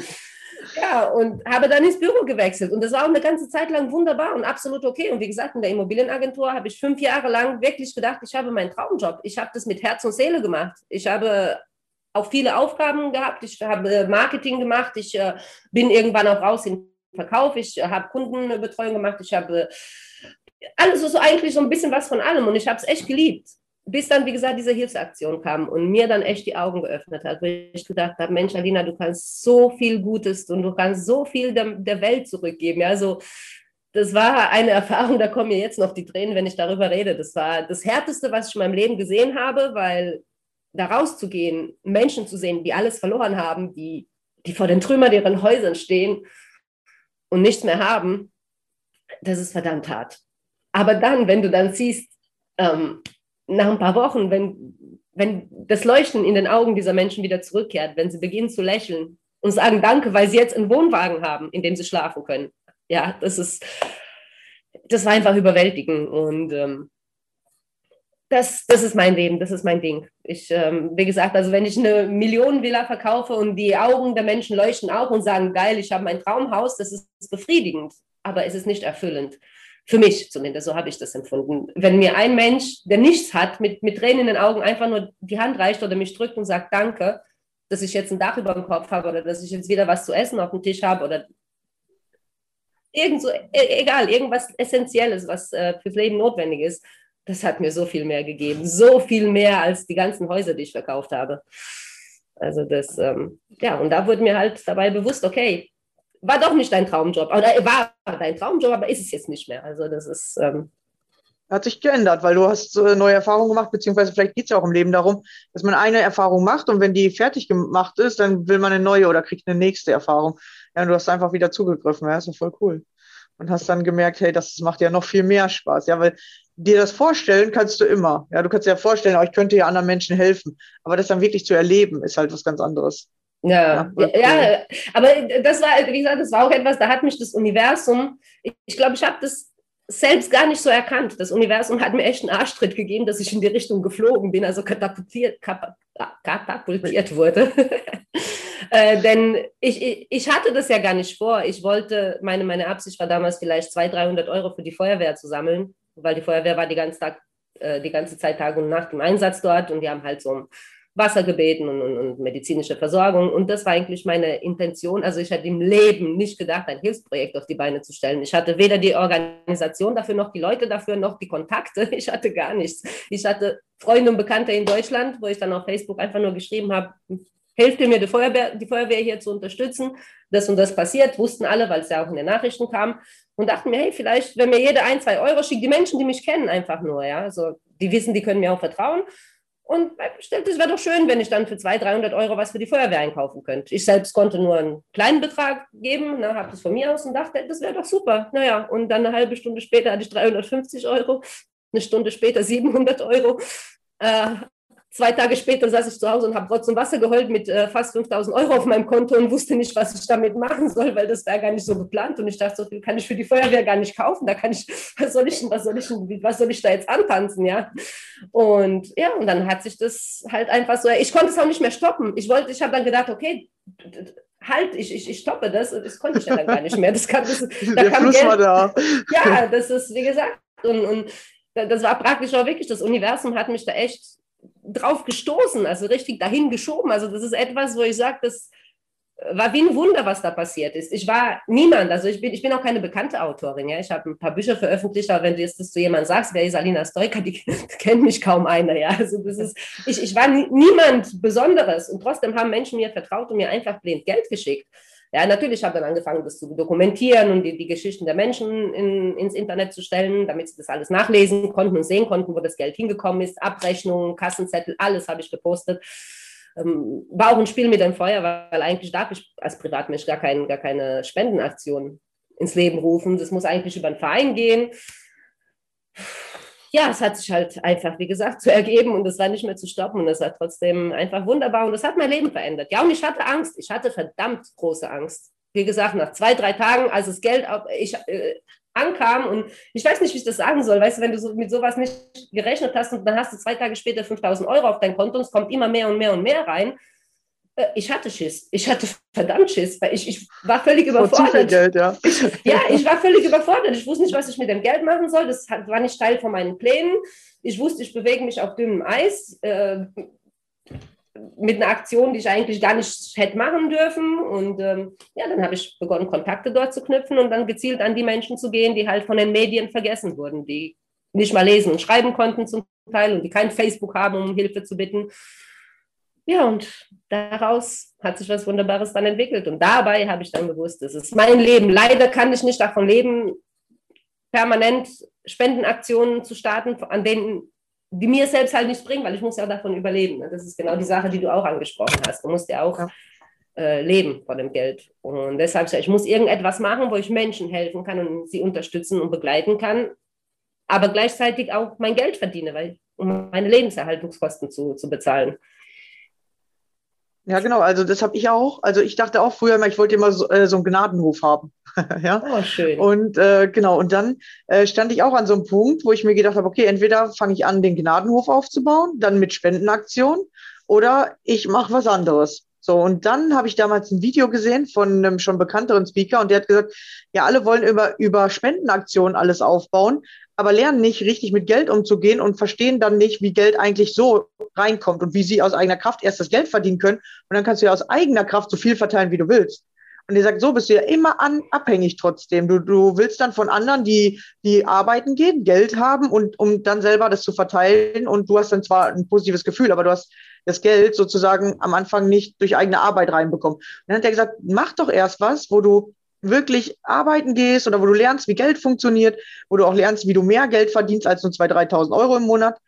Ja, und habe dann ins Büro gewechselt. Und das war auch eine ganze Zeit lang wunderbar und absolut okay. Und wie gesagt, in der Immobilienagentur habe ich fünf Jahre lang wirklich gedacht, ich habe meinen Traumjob. Ich habe das mit Herz und Seele gemacht. Ich habe auch viele Aufgaben gehabt. Ich habe Marketing gemacht. Ich äh, bin irgendwann auch raus in den Verkauf. Ich äh, habe Kundenbetreuung gemacht. Ich habe alles so eigentlich so ein bisschen was von allem. Und ich habe es echt geliebt bis dann, wie gesagt, diese Hilfsaktion kam und mir dann echt die Augen geöffnet hat, wo ich gedacht habe, Mensch, Alina, du kannst so viel Gutes und du kannst so viel der, der Welt zurückgeben. Ja, also das war eine Erfahrung, da kommen mir jetzt noch die Tränen, wenn ich darüber rede. Das war das Härteste, was ich in meinem Leben gesehen habe, weil da rauszugehen, Menschen zu sehen, die alles verloren haben, die, die vor den Trümmern ihren Häusern stehen und nichts mehr haben, das ist verdammt hart. Aber dann, wenn du dann siehst, ähm, nach ein paar Wochen, wenn, wenn das Leuchten in den Augen dieser Menschen wieder zurückkehrt, wenn sie beginnen zu lächeln und sagen Danke, weil sie jetzt einen Wohnwagen haben, in dem sie schlafen können. Ja, das ist, das war einfach überwältigend und ähm, das, das ist mein Leben, das ist mein Ding. Ich, ähm, wie gesagt, also wenn ich eine Millionenvilla verkaufe und die Augen der Menschen leuchten auch und sagen, geil, ich habe mein Traumhaus, das ist befriedigend. aber es ist nicht erfüllend. Für mich zumindest, so habe ich das empfunden. Wenn mir ein Mensch, der nichts hat, mit, mit Tränen in den Augen einfach nur die Hand reicht oder mich drückt und sagt Danke, dass ich jetzt ein Dach über dem Kopf habe oder dass ich jetzt wieder was zu essen auf dem Tisch habe oder irgend so, e egal, irgendwas Essentielles, was äh, fürs Leben notwendig ist, das hat mir so viel mehr gegeben. So viel mehr als die ganzen Häuser, die ich verkauft habe. Also das, ähm, ja, und da wurde mir halt dabei bewusst, okay, war doch nicht dein Traumjob. Oder war dein Traumjob, aber ist es jetzt nicht mehr. Also das ist. Ähm, hat sich geändert, weil du hast äh, neue Erfahrungen gemacht, beziehungsweise vielleicht geht es ja auch im Leben darum, dass man eine Erfahrung macht und wenn die fertig gemacht ist, dann will man eine neue oder kriegt eine nächste Erfahrung. Ja, und du hast einfach wieder zugegriffen, ja, ist voll cool. Und hast dann gemerkt, hey, das macht ja noch viel mehr Spaß, ja, weil dir das vorstellen kannst du immer. Ja, du kannst dir ja vorstellen, oh, ich könnte ja anderen Menschen helfen, aber das dann wirklich zu erleben, ist halt was ganz anderes. Ja, ja, ja, aber das war, wie gesagt, das war auch etwas, da hat mich das Universum, ich, glaube, ich habe das selbst gar nicht so erkannt. Das Universum hat mir echt einen Arschtritt gegeben, dass ich in die Richtung geflogen bin, also katapultiert, katapultiert wurde. äh, denn ich, ich, ich, hatte das ja gar nicht vor. Ich wollte, meine, meine Absicht war damals vielleicht 200, 300 Euro für die Feuerwehr zu sammeln, weil die Feuerwehr war die ganze, Tag, äh, die ganze Zeit Tag und Nacht im Einsatz dort und die haben halt so Wasser gebeten und, und, und, medizinische Versorgung. Und das war eigentlich meine Intention. Also ich hatte im Leben nicht gedacht, ein Hilfsprojekt auf die Beine zu stellen. Ich hatte weder die Organisation dafür, noch die Leute dafür, noch die Kontakte. Ich hatte gar nichts. Ich hatte Freunde und Bekannte in Deutschland, wo ich dann auf Facebook einfach nur geschrieben habe, helft mir, die Feuerwehr, die Feuerwehr hier zu unterstützen. Das und das passiert, wussten alle, weil es ja auch in den Nachrichten kam. Und dachten mir, hey, vielleicht, wenn mir jeder ein, zwei Euro schickt, die Menschen, die mich kennen, einfach nur, ja, also die wissen, die können mir auch vertrauen. Und es wäre doch schön, wenn ich dann für 200, 300 Euro was für die Feuerwehr einkaufen könnte. Ich selbst konnte nur einen kleinen Betrag geben, ne, habe das von mir aus und dachte, das wäre doch super. Naja, und dann eine halbe Stunde später hatte ich 350 Euro, eine Stunde später 700 Euro. Äh, Zwei Tage später saß ich zu Hause und habe trotzdem Wasser geheult mit äh, fast 5000 Euro auf meinem Konto und wusste nicht, was ich damit machen soll, weil das war gar nicht so geplant. Und ich dachte, so viel kann ich für die Feuerwehr gar nicht kaufen. Da kann ich, was soll ich, was soll ich, was soll ich da jetzt antanzen, ja? Und ja, und dann hat sich das halt einfach so, ich konnte es auch nicht mehr stoppen. Ich wollte, ich habe dann gedacht, okay, halt, ich, ich, ich stoppe das und das konnte ich ja dann gar nicht mehr. Das kann, das, da Der Fluss Geld, da. Ja, das ist, wie gesagt, und, und das war praktisch auch wirklich, das Universum hat mich da echt drauf gestoßen, also richtig dahin geschoben. Also das ist etwas, wo ich sage, das war wie ein Wunder, was da passiert ist. Ich war niemand, also ich bin, ich bin auch keine bekannte Autorin. Ja? Ich habe ein paar Bücher veröffentlicht, aber wenn du jetzt das zu jemandem sagst, wer ist Alina Stoiker, die, kennt mich kaum einer. Ja? Also das ist, ich, ich war niemand Besonderes und trotzdem haben Menschen mir vertraut und mir einfach blind Geld geschickt. Ja, natürlich habe ich dann angefangen, das zu dokumentieren und die, die Geschichten der Menschen in, ins Internet zu stellen, damit sie das alles nachlesen konnten und sehen konnten, wo das Geld hingekommen ist. Abrechnungen, Kassenzettel, alles habe ich gepostet. Ähm, war auch ein Spiel mit dem Feuer, weil eigentlich darf ich als Privatmensch gar, kein, gar keine Spendenaktion ins Leben rufen. Das muss eigentlich über einen Verein gehen ja, es hat sich halt einfach, wie gesagt, zu ergeben und es war nicht mehr zu stoppen und es war trotzdem einfach wunderbar und es hat mein Leben verändert. Ja, und ich hatte Angst, ich hatte verdammt große Angst. Wie gesagt, nach zwei, drei Tagen, als das Geld auf, ich, äh, ankam und ich weiß nicht, wie ich das sagen soll, weißt du, wenn du so, mit sowas nicht gerechnet hast und dann hast du zwei Tage später 5000 Euro auf dein Konto und es kommt immer mehr und mehr und mehr rein, ich hatte Schiss. Ich hatte verdammt Schiss, weil ich, ich war völlig überfordert. Geld, ja. Ich, ja, ich war völlig überfordert. Ich wusste nicht, was ich mit dem Geld machen soll. Das war nicht Teil von meinen Plänen. Ich wusste, ich bewege mich auf dünnem Eis äh, mit einer Aktion, die ich eigentlich gar nicht hätte machen dürfen. Und ähm, ja, dann habe ich begonnen, Kontakte dort zu knüpfen und dann gezielt an die Menschen zu gehen, die halt von den Medien vergessen wurden, die nicht mal lesen und schreiben konnten zum Teil und die kein Facebook haben, um Hilfe zu bitten. Ja, und daraus hat sich was Wunderbares dann entwickelt. Und dabei habe ich dann gewusst, das ist mein Leben. Leider kann ich nicht davon leben, permanent Spendenaktionen zu starten, an denen die mir selbst halt nichts bringen, weil ich muss ja auch davon überleben. Ne? Das ist genau die Sache, die du auch angesprochen hast. Du musst ja auch. Äh, leben von dem Geld. Und deshalb, ich muss irgendetwas machen, wo ich Menschen helfen kann und sie unterstützen und begleiten kann, aber gleichzeitig auch mein Geld verdiene, weil, um meine Lebenserhaltungskosten zu, zu bezahlen. Ja, genau, also das habe ich auch. Also ich dachte auch früher immer, ich wollte immer so, äh, so einen Gnadenhof haben. ja. Oh, schön. Und äh, genau, und dann äh, stand ich auch an so einem Punkt, wo ich mir gedacht habe, okay, entweder fange ich an, den Gnadenhof aufzubauen, dann mit Spendenaktionen, oder ich mache was anderes. So, und dann habe ich damals ein Video gesehen von einem schon bekannteren Speaker und der hat gesagt, ja, alle wollen über, über Spendenaktionen alles aufbauen, aber lernen nicht richtig mit Geld umzugehen und verstehen dann nicht, wie Geld eigentlich so reinkommt und wie sie aus eigener Kraft erst das Geld verdienen können. Und dann kannst du ja aus eigener Kraft so viel verteilen, wie du willst. Und die sagt, so bist du ja immer an, abhängig trotzdem. Du, du willst dann von anderen, die, die arbeiten gehen, Geld haben und um dann selber das zu verteilen. Und du hast dann zwar ein positives Gefühl, aber du hast das Geld sozusagen am Anfang nicht durch eigene Arbeit reinbekommen. Und dann hat er gesagt, mach doch erst was, wo du wirklich arbeiten gehst oder wo du lernst, wie Geld funktioniert, wo du auch lernst, wie du mehr Geld verdienst als nur 2.000, 3.000 Euro im Monat.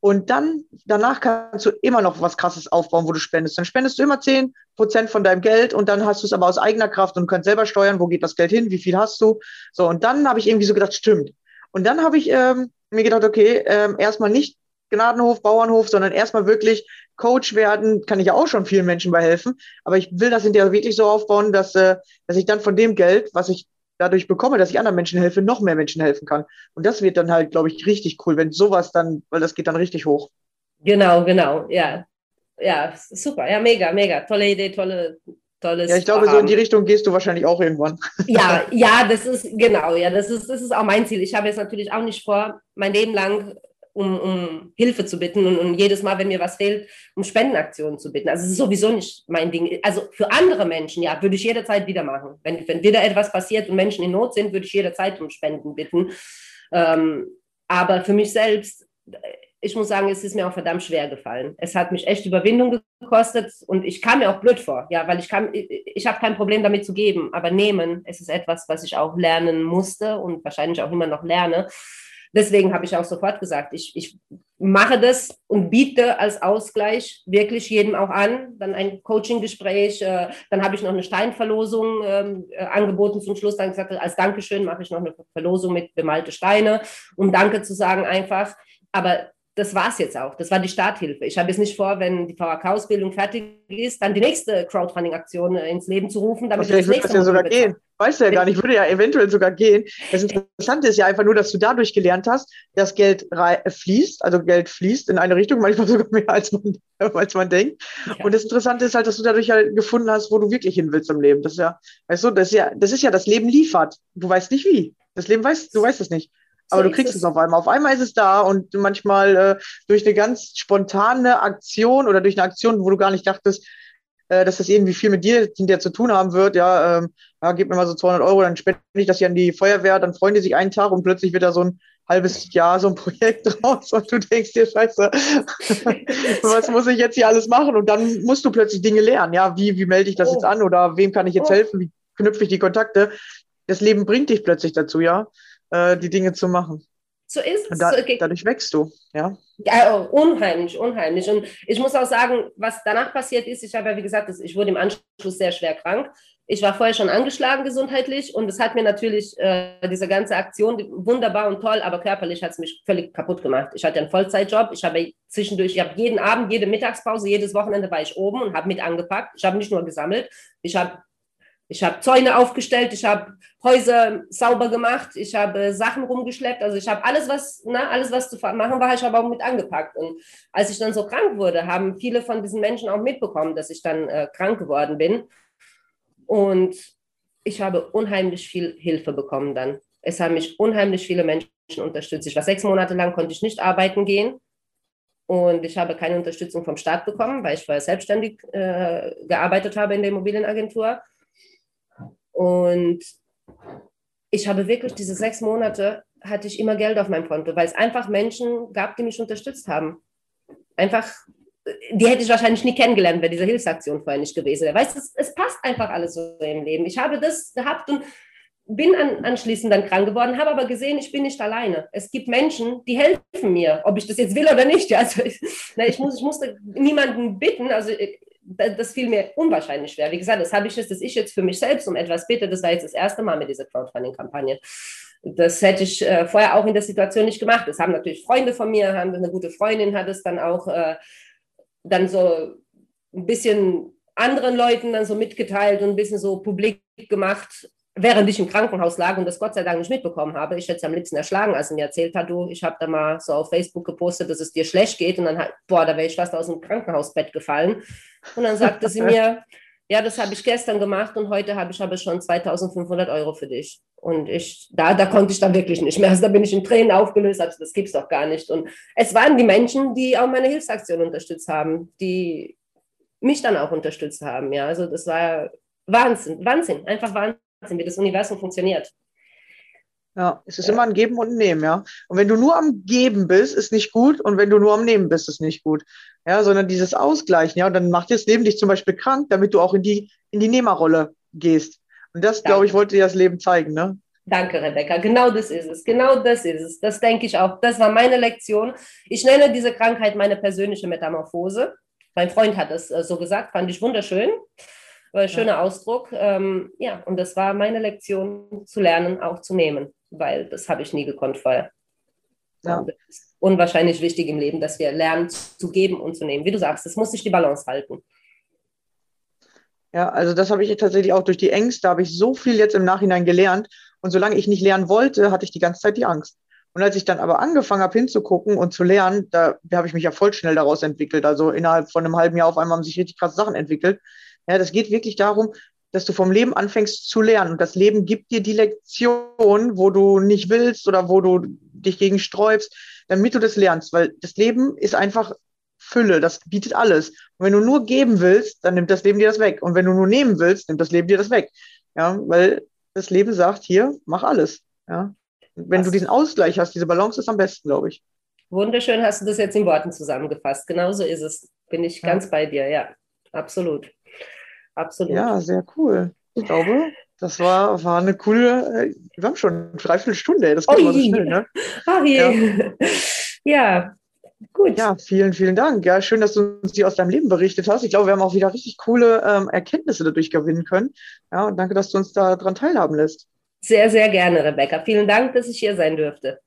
Und dann, danach kannst du immer noch was Krasses aufbauen, wo du spendest. Dann spendest du immer 10 Prozent von deinem Geld und dann hast du es aber aus eigener Kraft und kannst selber steuern, wo geht das Geld hin, wie viel hast du. So, und dann habe ich irgendwie so gedacht, stimmt. Und dann habe ich ähm, mir gedacht, okay, ähm, erstmal nicht Gnadenhof, Bauernhof, sondern erstmal wirklich Coach werden, kann ich ja auch schon vielen Menschen bei helfen. Aber ich will das hinterher wirklich so aufbauen, dass, äh, dass ich dann von dem Geld, was ich dadurch bekomme, dass ich anderen Menschen helfe, noch mehr Menschen helfen kann. Und das wird dann halt, glaube ich, richtig cool, wenn sowas dann, weil das geht dann richtig hoch. Genau, genau, ja. Ja, super, ja, mega, mega. Tolle Idee, tolle, tolles. Ja, ich glaube, so in die Richtung gehst du wahrscheinlich auch irgendwann. Ja, ja, das ist, genau, ja, das ist, das ist auch mein Ziel. Ich habe jetzt natürlich auch nicht vor, mein Leben lang um, um Hilfe zu bitten und, und, jedes Mal, wenn mir was fehlt, um Spendenaktionen zu bitten. Also es ist sowieso nicht mein Ding. Also für andere Menschen, ja, würde ich jederzeit wieder machen. Wenn, wenn wieder etwas passiert und Menschen in Not sind, würde ich jederzeit um Spenden bitten. Ähm, aber für mich selbst, ich muss sagen, es ist mir auch verdammt schwer gefallen. Es hat mich echt Überwindung gekostet und ich kam mir auch blöd vor, ja, weil ich kann, ich, ich habe kein Problem damit zu geben, aber nehmen, es ist etwas, was ich auch lernen musste und wahrscheinlich auch immer noch lerne. Deswegen habe ich auch sofort gesagt, ich, ich mache das und biete als Ausgleich wirklich jedem auch an. Dann ein Coaching-Gespräch, äh, dann habe ich noch eine Steinverlosung ähm, äh, angeboten zum Schluss. Dann gesagt, als Dankeschön mache ich noch eine Verlosung mit bemalte Steine, um Danke zu sagen einfach. Aber das war es jetzt auch. Das war die Starthilfe. Ich habe jetzt nicht vor, wenn die VHK-Ausbildung fertig ist, dann die nächste Crowdfunding-Aktion äh, ins Leben zu rufen. Damit vielleicht würde das ja sogar gehen. Weißt du ja gar nicht, würde ja eventuell sogar gehen. Das Interessante ist ja einfach nur, dass du dadurch gelernt hast, dass Geld fließt, also Geld fließt in eine Richtung, manchmal sogar mehr als man, als man denkt. Ja. Und das Interessante ist halt, dass du dadurch ja gefunden hast, wo du wirklich hin willst im Leben. Das ist ja, weißt du, das ist ja, das ist ja das Leben liefert. Du weißt nicht wie. Das Leben weiß, du weißt es nicht. Aber so du kriegst es auf einmal. Auf einmal ist es da und manchmal äh, durch eine ganz spontane Aktion oder durch eine Aktion, wo du gar nicht dachtest, äh, dass das irgendwie viel mit dir hinterher zu tun haben wird. Ja, ähm, ja, gib mir mal so 200 Euro, dann spende ich das hier an die Feuerwehr, dann freuen die sich einen Tag und plötzlich wird da so ein halbes Jahr so ein Projekt draus und du denkst dir, scheiße, was muss ich jetzt hier alles machen? Und dann musst du plötzlich Dinge lernen. Ja, wie, wie melde ich das oh. jetzt an oder wem kann ich jetzt oh. helfen? Wie knüpfe ich die Kontakte? Das Leben bringt dich plötzlich dazu, ja äh, die Dinge zu machen. So ist es. Da. Dadurch wächst du, ja. Ja, oh, unheimlich, unheimlich. Und ich muss auch sagen, was danach passiert ist, ich habe ja, wie gesagt, ich wurde im Anschluss sehr schwer krank. Ich war vorher schon angeschlagen gesundheitlich und es hat mir natürlich äh, diese ganze Aktion wunderbar und toll, aber körperlich hat es mich völlig kaputt gemacht. Ich hatte einen Vollzeitjob, ich habe zwischendurch, ich habe jeden Abend, jede Mittagspause, jedes Wochenende war ich oben und habe mit angepackt. Ich habe nicht nur gesammelt, ich habe ich habe Zäune aufgestellt, ich habe Häuser sauber gemacht, ich habe Sachen rumgeschleppt, also ich habe alles, was, na, ne, alles, was zu machen war, ich habe auch mit angepackt. Und als ich dann so krank wurde, haben viele von diesen Menschen auch mitbekommen, dass ich dann äh, krank geworden bin. Und ich habe unheimlich viel Hilfe bekommen dann. Es haben mich unheimlich viele Menschen unterstützt. Ich war sechs Monate lang, konnte ich nicht arbeiten gehen. Und ich habe keine Unterstützung vom Staat bekommen, weil ich vorher selbstständig äh, gearbeitet habe in der Immobilienagentur. Und ich habe wirklich diese sechs Monate, hatte ich immer Geld auf meinem Konto, weil es einfach Menschen gab, die mich unterstützt haben. Einfach, die hätte ich wahrscheinlich nie kennengelernt, wenn diese Hilfsaktion vorher nicht gewesen wäre. Weißt du, es, es, passt einfach alles so im Leben. Ich habe das gehabt und bin an, anschließend dann krank geworden, habe aber gesehen, ich bin nicht alleine. Es gibt Menschen, die helfen mir, ob ich das jetzt will oder nicht. Also ich, na, ich, muss, ich musste niemanden bitten. Also das fiel mir unwahrscheinlich schwer. Wie gesagt, das habe ich jetzt, dass ich jetzt für mich selbst um etwas bitte. Das war jetzt das erste Mal mit dieser Crowdfunding-Kampagne. Das hätte ich äh, vorher auch in der Situation nicht gemacht. Das haben natürlich Freunde von mir, haben eine gute Freundin hat es dann auch äh, dann so ein bisschen anderen Leuten dann so mitgeteilt und ein bisschen so publik gemacht. Während ich im Krankenhaus lag und das Gott sei Dank nicht mitbekommen habe, ich hätte es am liebsten erschlagen, als er mir erzählt hat, du, ich habe da mal so auf Facebook gepostet, dass es dir schlecht geht und dann, boah, da wäre ich fast aus dem Krankenhausbett gefallen. Und dann sagte sie mir, ja, das habe ich gestern gemacht und heute habe ich aber schon 2500 Euro für dich. Und ich, da, da konnte ich dann wirklich nicht mehr. Also da bin ich in Tränen aufgelöst, also das gibt es doch gar nicht. Und es waren die Menschen, die auch meine Hilfsaktion unterstützt haben, die mich dann auch unterstützt haben. Ja, also das war Wahnsinn, Wahnsinn, einfach Wahnsinn, wie das Universum funktioniert. Ja, es ist immer ein Geben und ein Nehmen, ja. Und wenn du nur am Geben bist, ist nicht gut. Und wenn du nur am Nehmen bist, ist nicht gut. Ja, sondern dieses Ausgleichen, ja. Und dann macht das Leben dich zum Beispiel krank, damit du auch in die, in die Nehmerrolle gehst. Und das, glaube ich, wollte dir das Leben zeigen, ne? Danke, Rebecca. Genau das ist es. Genau das ist es. Das denke ich auch. Das war meine Lektion. Ich nenne diese Krankheit meine persönliche Metamorphose. Mein Freund hat es äh, so gesagt, fand ich wunderschön. Ein schöner ja. Ausdruck. Ähm, ja, und das war meine Lektion, zu lernen, auch zu nehmen, weil das habe ich nie gekonnt vorher. Ja. das ist unwahrscheinlich wichtig im Leben, dass wir lernen zu geben und zu nehmen. Wie du sagst, es muss sich die Balance halten. Ja, also das habe ich tatsächlich auch durch die Ängste, habe ich so viel jetzt im Nachhinein gelernt. Und solange ich nicht lernen wollte, hatte ich die ganze Zeit die Angst. Und als ich dann aber angefangen habe hinzugucken und zu lernen, da, da habe ich mich ja voll schnell daraus entwickelt. Also innerhalb von einem halben Jahr auf einmal haben sich richtig krasse Sachen entwickelt. Ja, das geht wirklich darum, dass du vom Leben anfängst zu lernen. Und das Leben gibt dir die Lektion, wo du nicht willst oder wo du dich gegen sträubst, damit du das lernst. Weil das Leben ist einfach Fülle, das bietet alles. Und wenn du nur geben willst, dann nimmt das Leben dir das weg. Und wenn du nur nehmen willst, nimmt das Leben dir das weg. Ja, weil das Leben sagt, hier, mach alles. Ja. Und wenn Was? du diesen Ausgleich hast, diese Balance ist am besten, glaube ich. Wunderschön hast du das jetzt in Worten zusammengefasst. Genauso ist es. Bin ich ja. ganz bei dir, ja. Absolut. Absolut. Ja, sehr cool. Ich glaube, das war, war eine coole, äh, wir haben schon eine Dreiviertelstunde, das geht oh, immer so schnell, ne? Ach je. Ja. ja. Gut. Ja, vielen, vielen Dank. Ja, schön, dass du uns hier aus deinem Leben berichtet hast. Ich glaube, wir haben auch wieder richtig coole ähm, Erkenntnisse dadurch gewinnen können. Ja, und danke, dass du uns daran teilhaben lässt. Sehr, sehr gerne, Rebecca. Vielen Dank, dass ich hier sein dürfte.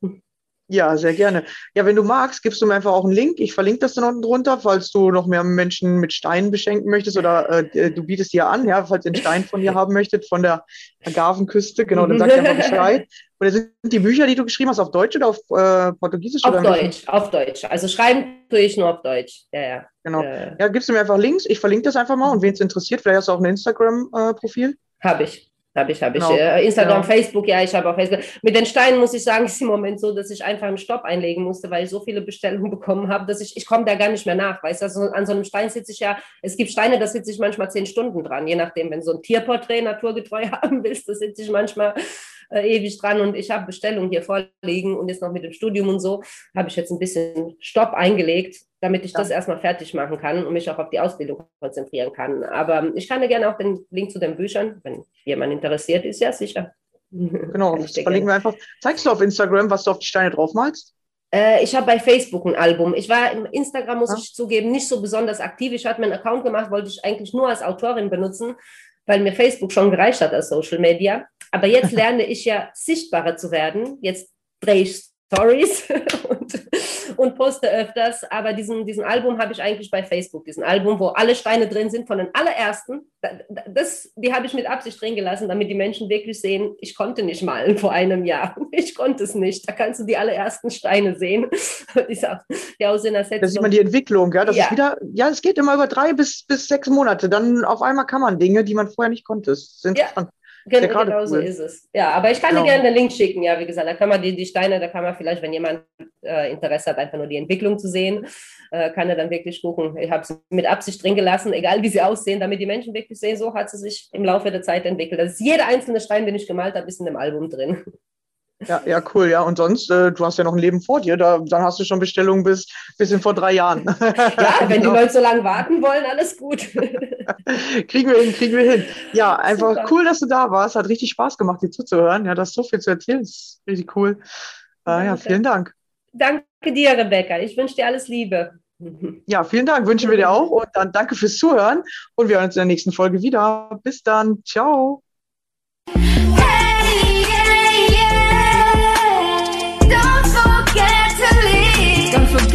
Ja, sehr gerne. Ja, wenn du magst, gibst du mir einfach auch einen Link. Ich verlinke das dann unten drunter, falls du noch mehr Menschen mit Steinen beschenken möchtest oder äh, du bietest dir an, ja, falls ihr einen Stein von dir haben möchtet, von der Agavenküste, genau, dann sag dir einfach Bescheid. Oder sind die Bücher, die du geschrieben hast, auf Deutsch oder auf äh, Portugiesisch? Auf Deutsch, auf Deutsch. Also schreiben tue ich nur auf Deutsch. Ja, ja. Genau. Äh, ja, gibst du mir einfach Links, ich verlinke das einfach mal und wen es interessiert, vielleicht hast du auch ein Instagram-Profil. Äh, Habe ich. Habe ich, habe ich. Genau. Äh, Instagram, genau. Facebook, ja, ich habe auch Facebook. Mit den Steinen muss ich sagen, ist im Moment so, dass ich einfach einen Stopp einlegen musste, weil ich so viele Bestellungen bekommen habe, dass ich, ich komme da gar nicht mehr nach. Weißt du, also an so einem Stein sitze ich ja, es gibt Steine, da sitze ich manchmal zehn Stunden dran, je nachdem, wenn so ein Tierporträt naturgetreu haben willst, da sitze ich manchmal äh, ewig dran und ich habe Bestellungen hier vorliegen und jetzt noch mit dem Studium und so, habe ich jetzt ein bisschen Stopp eingelegt, damit ich ja. das erstmal fertig machen kann und mich auch auf die Ausbildung konzentrieren kann. Aber ich kann dir gerne auch den Link zu den Büchern, wenn jemand interessiert ist, ja sicher. Genau, das verlinken wir einfach. Zeigst du auf Instagram, was du auf die Steine draufmalst? Äh, ich habe bei Facebook ein Album. Ich war im Instagram, muss ja. ich zugeben, nicht so besonders aktiv. Ich hatte meinen Account gemacht, wollte ich eigentlich nur als Autorin benutzen, weil mir Facebook schon gereicht hat als Social Media. Aber jetzt lerne ich ja sichtbarer zu werden. Jetzt drehe ich Stories und, und, poste öfters. Aber diesen, diesen Album habe ich eigentlich bei Facebook, diesen Album, wo alle Steine drin sind, von den allerersten. Das, die habe ich mit Absicht drin gelassen, damit die Menschen wirklich sehen, ich konnte nicht malen vor einem Jahr. Ich konnte es nicht. Da kannst du die allerersten Steine sehen. Die, die Aussehen, da sieht man die Entwicklung. Ja, das ja. Ist wieder, ja, es geht immer über drei bis, bis sechs Monate. Dann auf einmal kann man Dinge, die man vorher nicht konnte. Das ist interessant. Ja. Genau, ja genau so ist es. Ja, aber ich kann genau. dir gerne den Link schicken. Ja, wie gesagt, da kann man die, die Steine, da kann man vielleicht, wenn jemand äh, Interesse hat, einfach nur die Entwicklung zu sehen, äh, kann er dann wirklich gucken. Ich habe es mit Absicht drin gelassen, egal wie sie aussehen, damit die Menschen wirklich sehen, so hat sie sich im Laufe der Zeit entwickelt. Das ist jeder einzelne Stein, den ich gemalt habe, ist in dem Album drin. Ja, ja, cool, ja. Und sonst, äh, du hast ja noch ein Leben vor dir, da, dann hast du schon Bestellungen bis, bis in vor drei Jahren. Ja, wenn genau. die Leute so lange warten wollen, alles gut. kriegen wir hin, kriegen wir hin. Ja, einfach Super. cool, dass du da warst. Hat richtig Spaß gemacht, dir zuzuhören. Ja, das ist so viel zu erzählen. Das ist richtig cool. Äh, ja, vielen Dank. Danke dir, Rebecca. Ich wünsche dir alles Liebe. Ja, vielen Dank, wünschen wir dir auch. Und dann danke fürs Zuhören. Und wir hören uns in der nächsten Folge wieder. Bis dann. Ciao. Don't.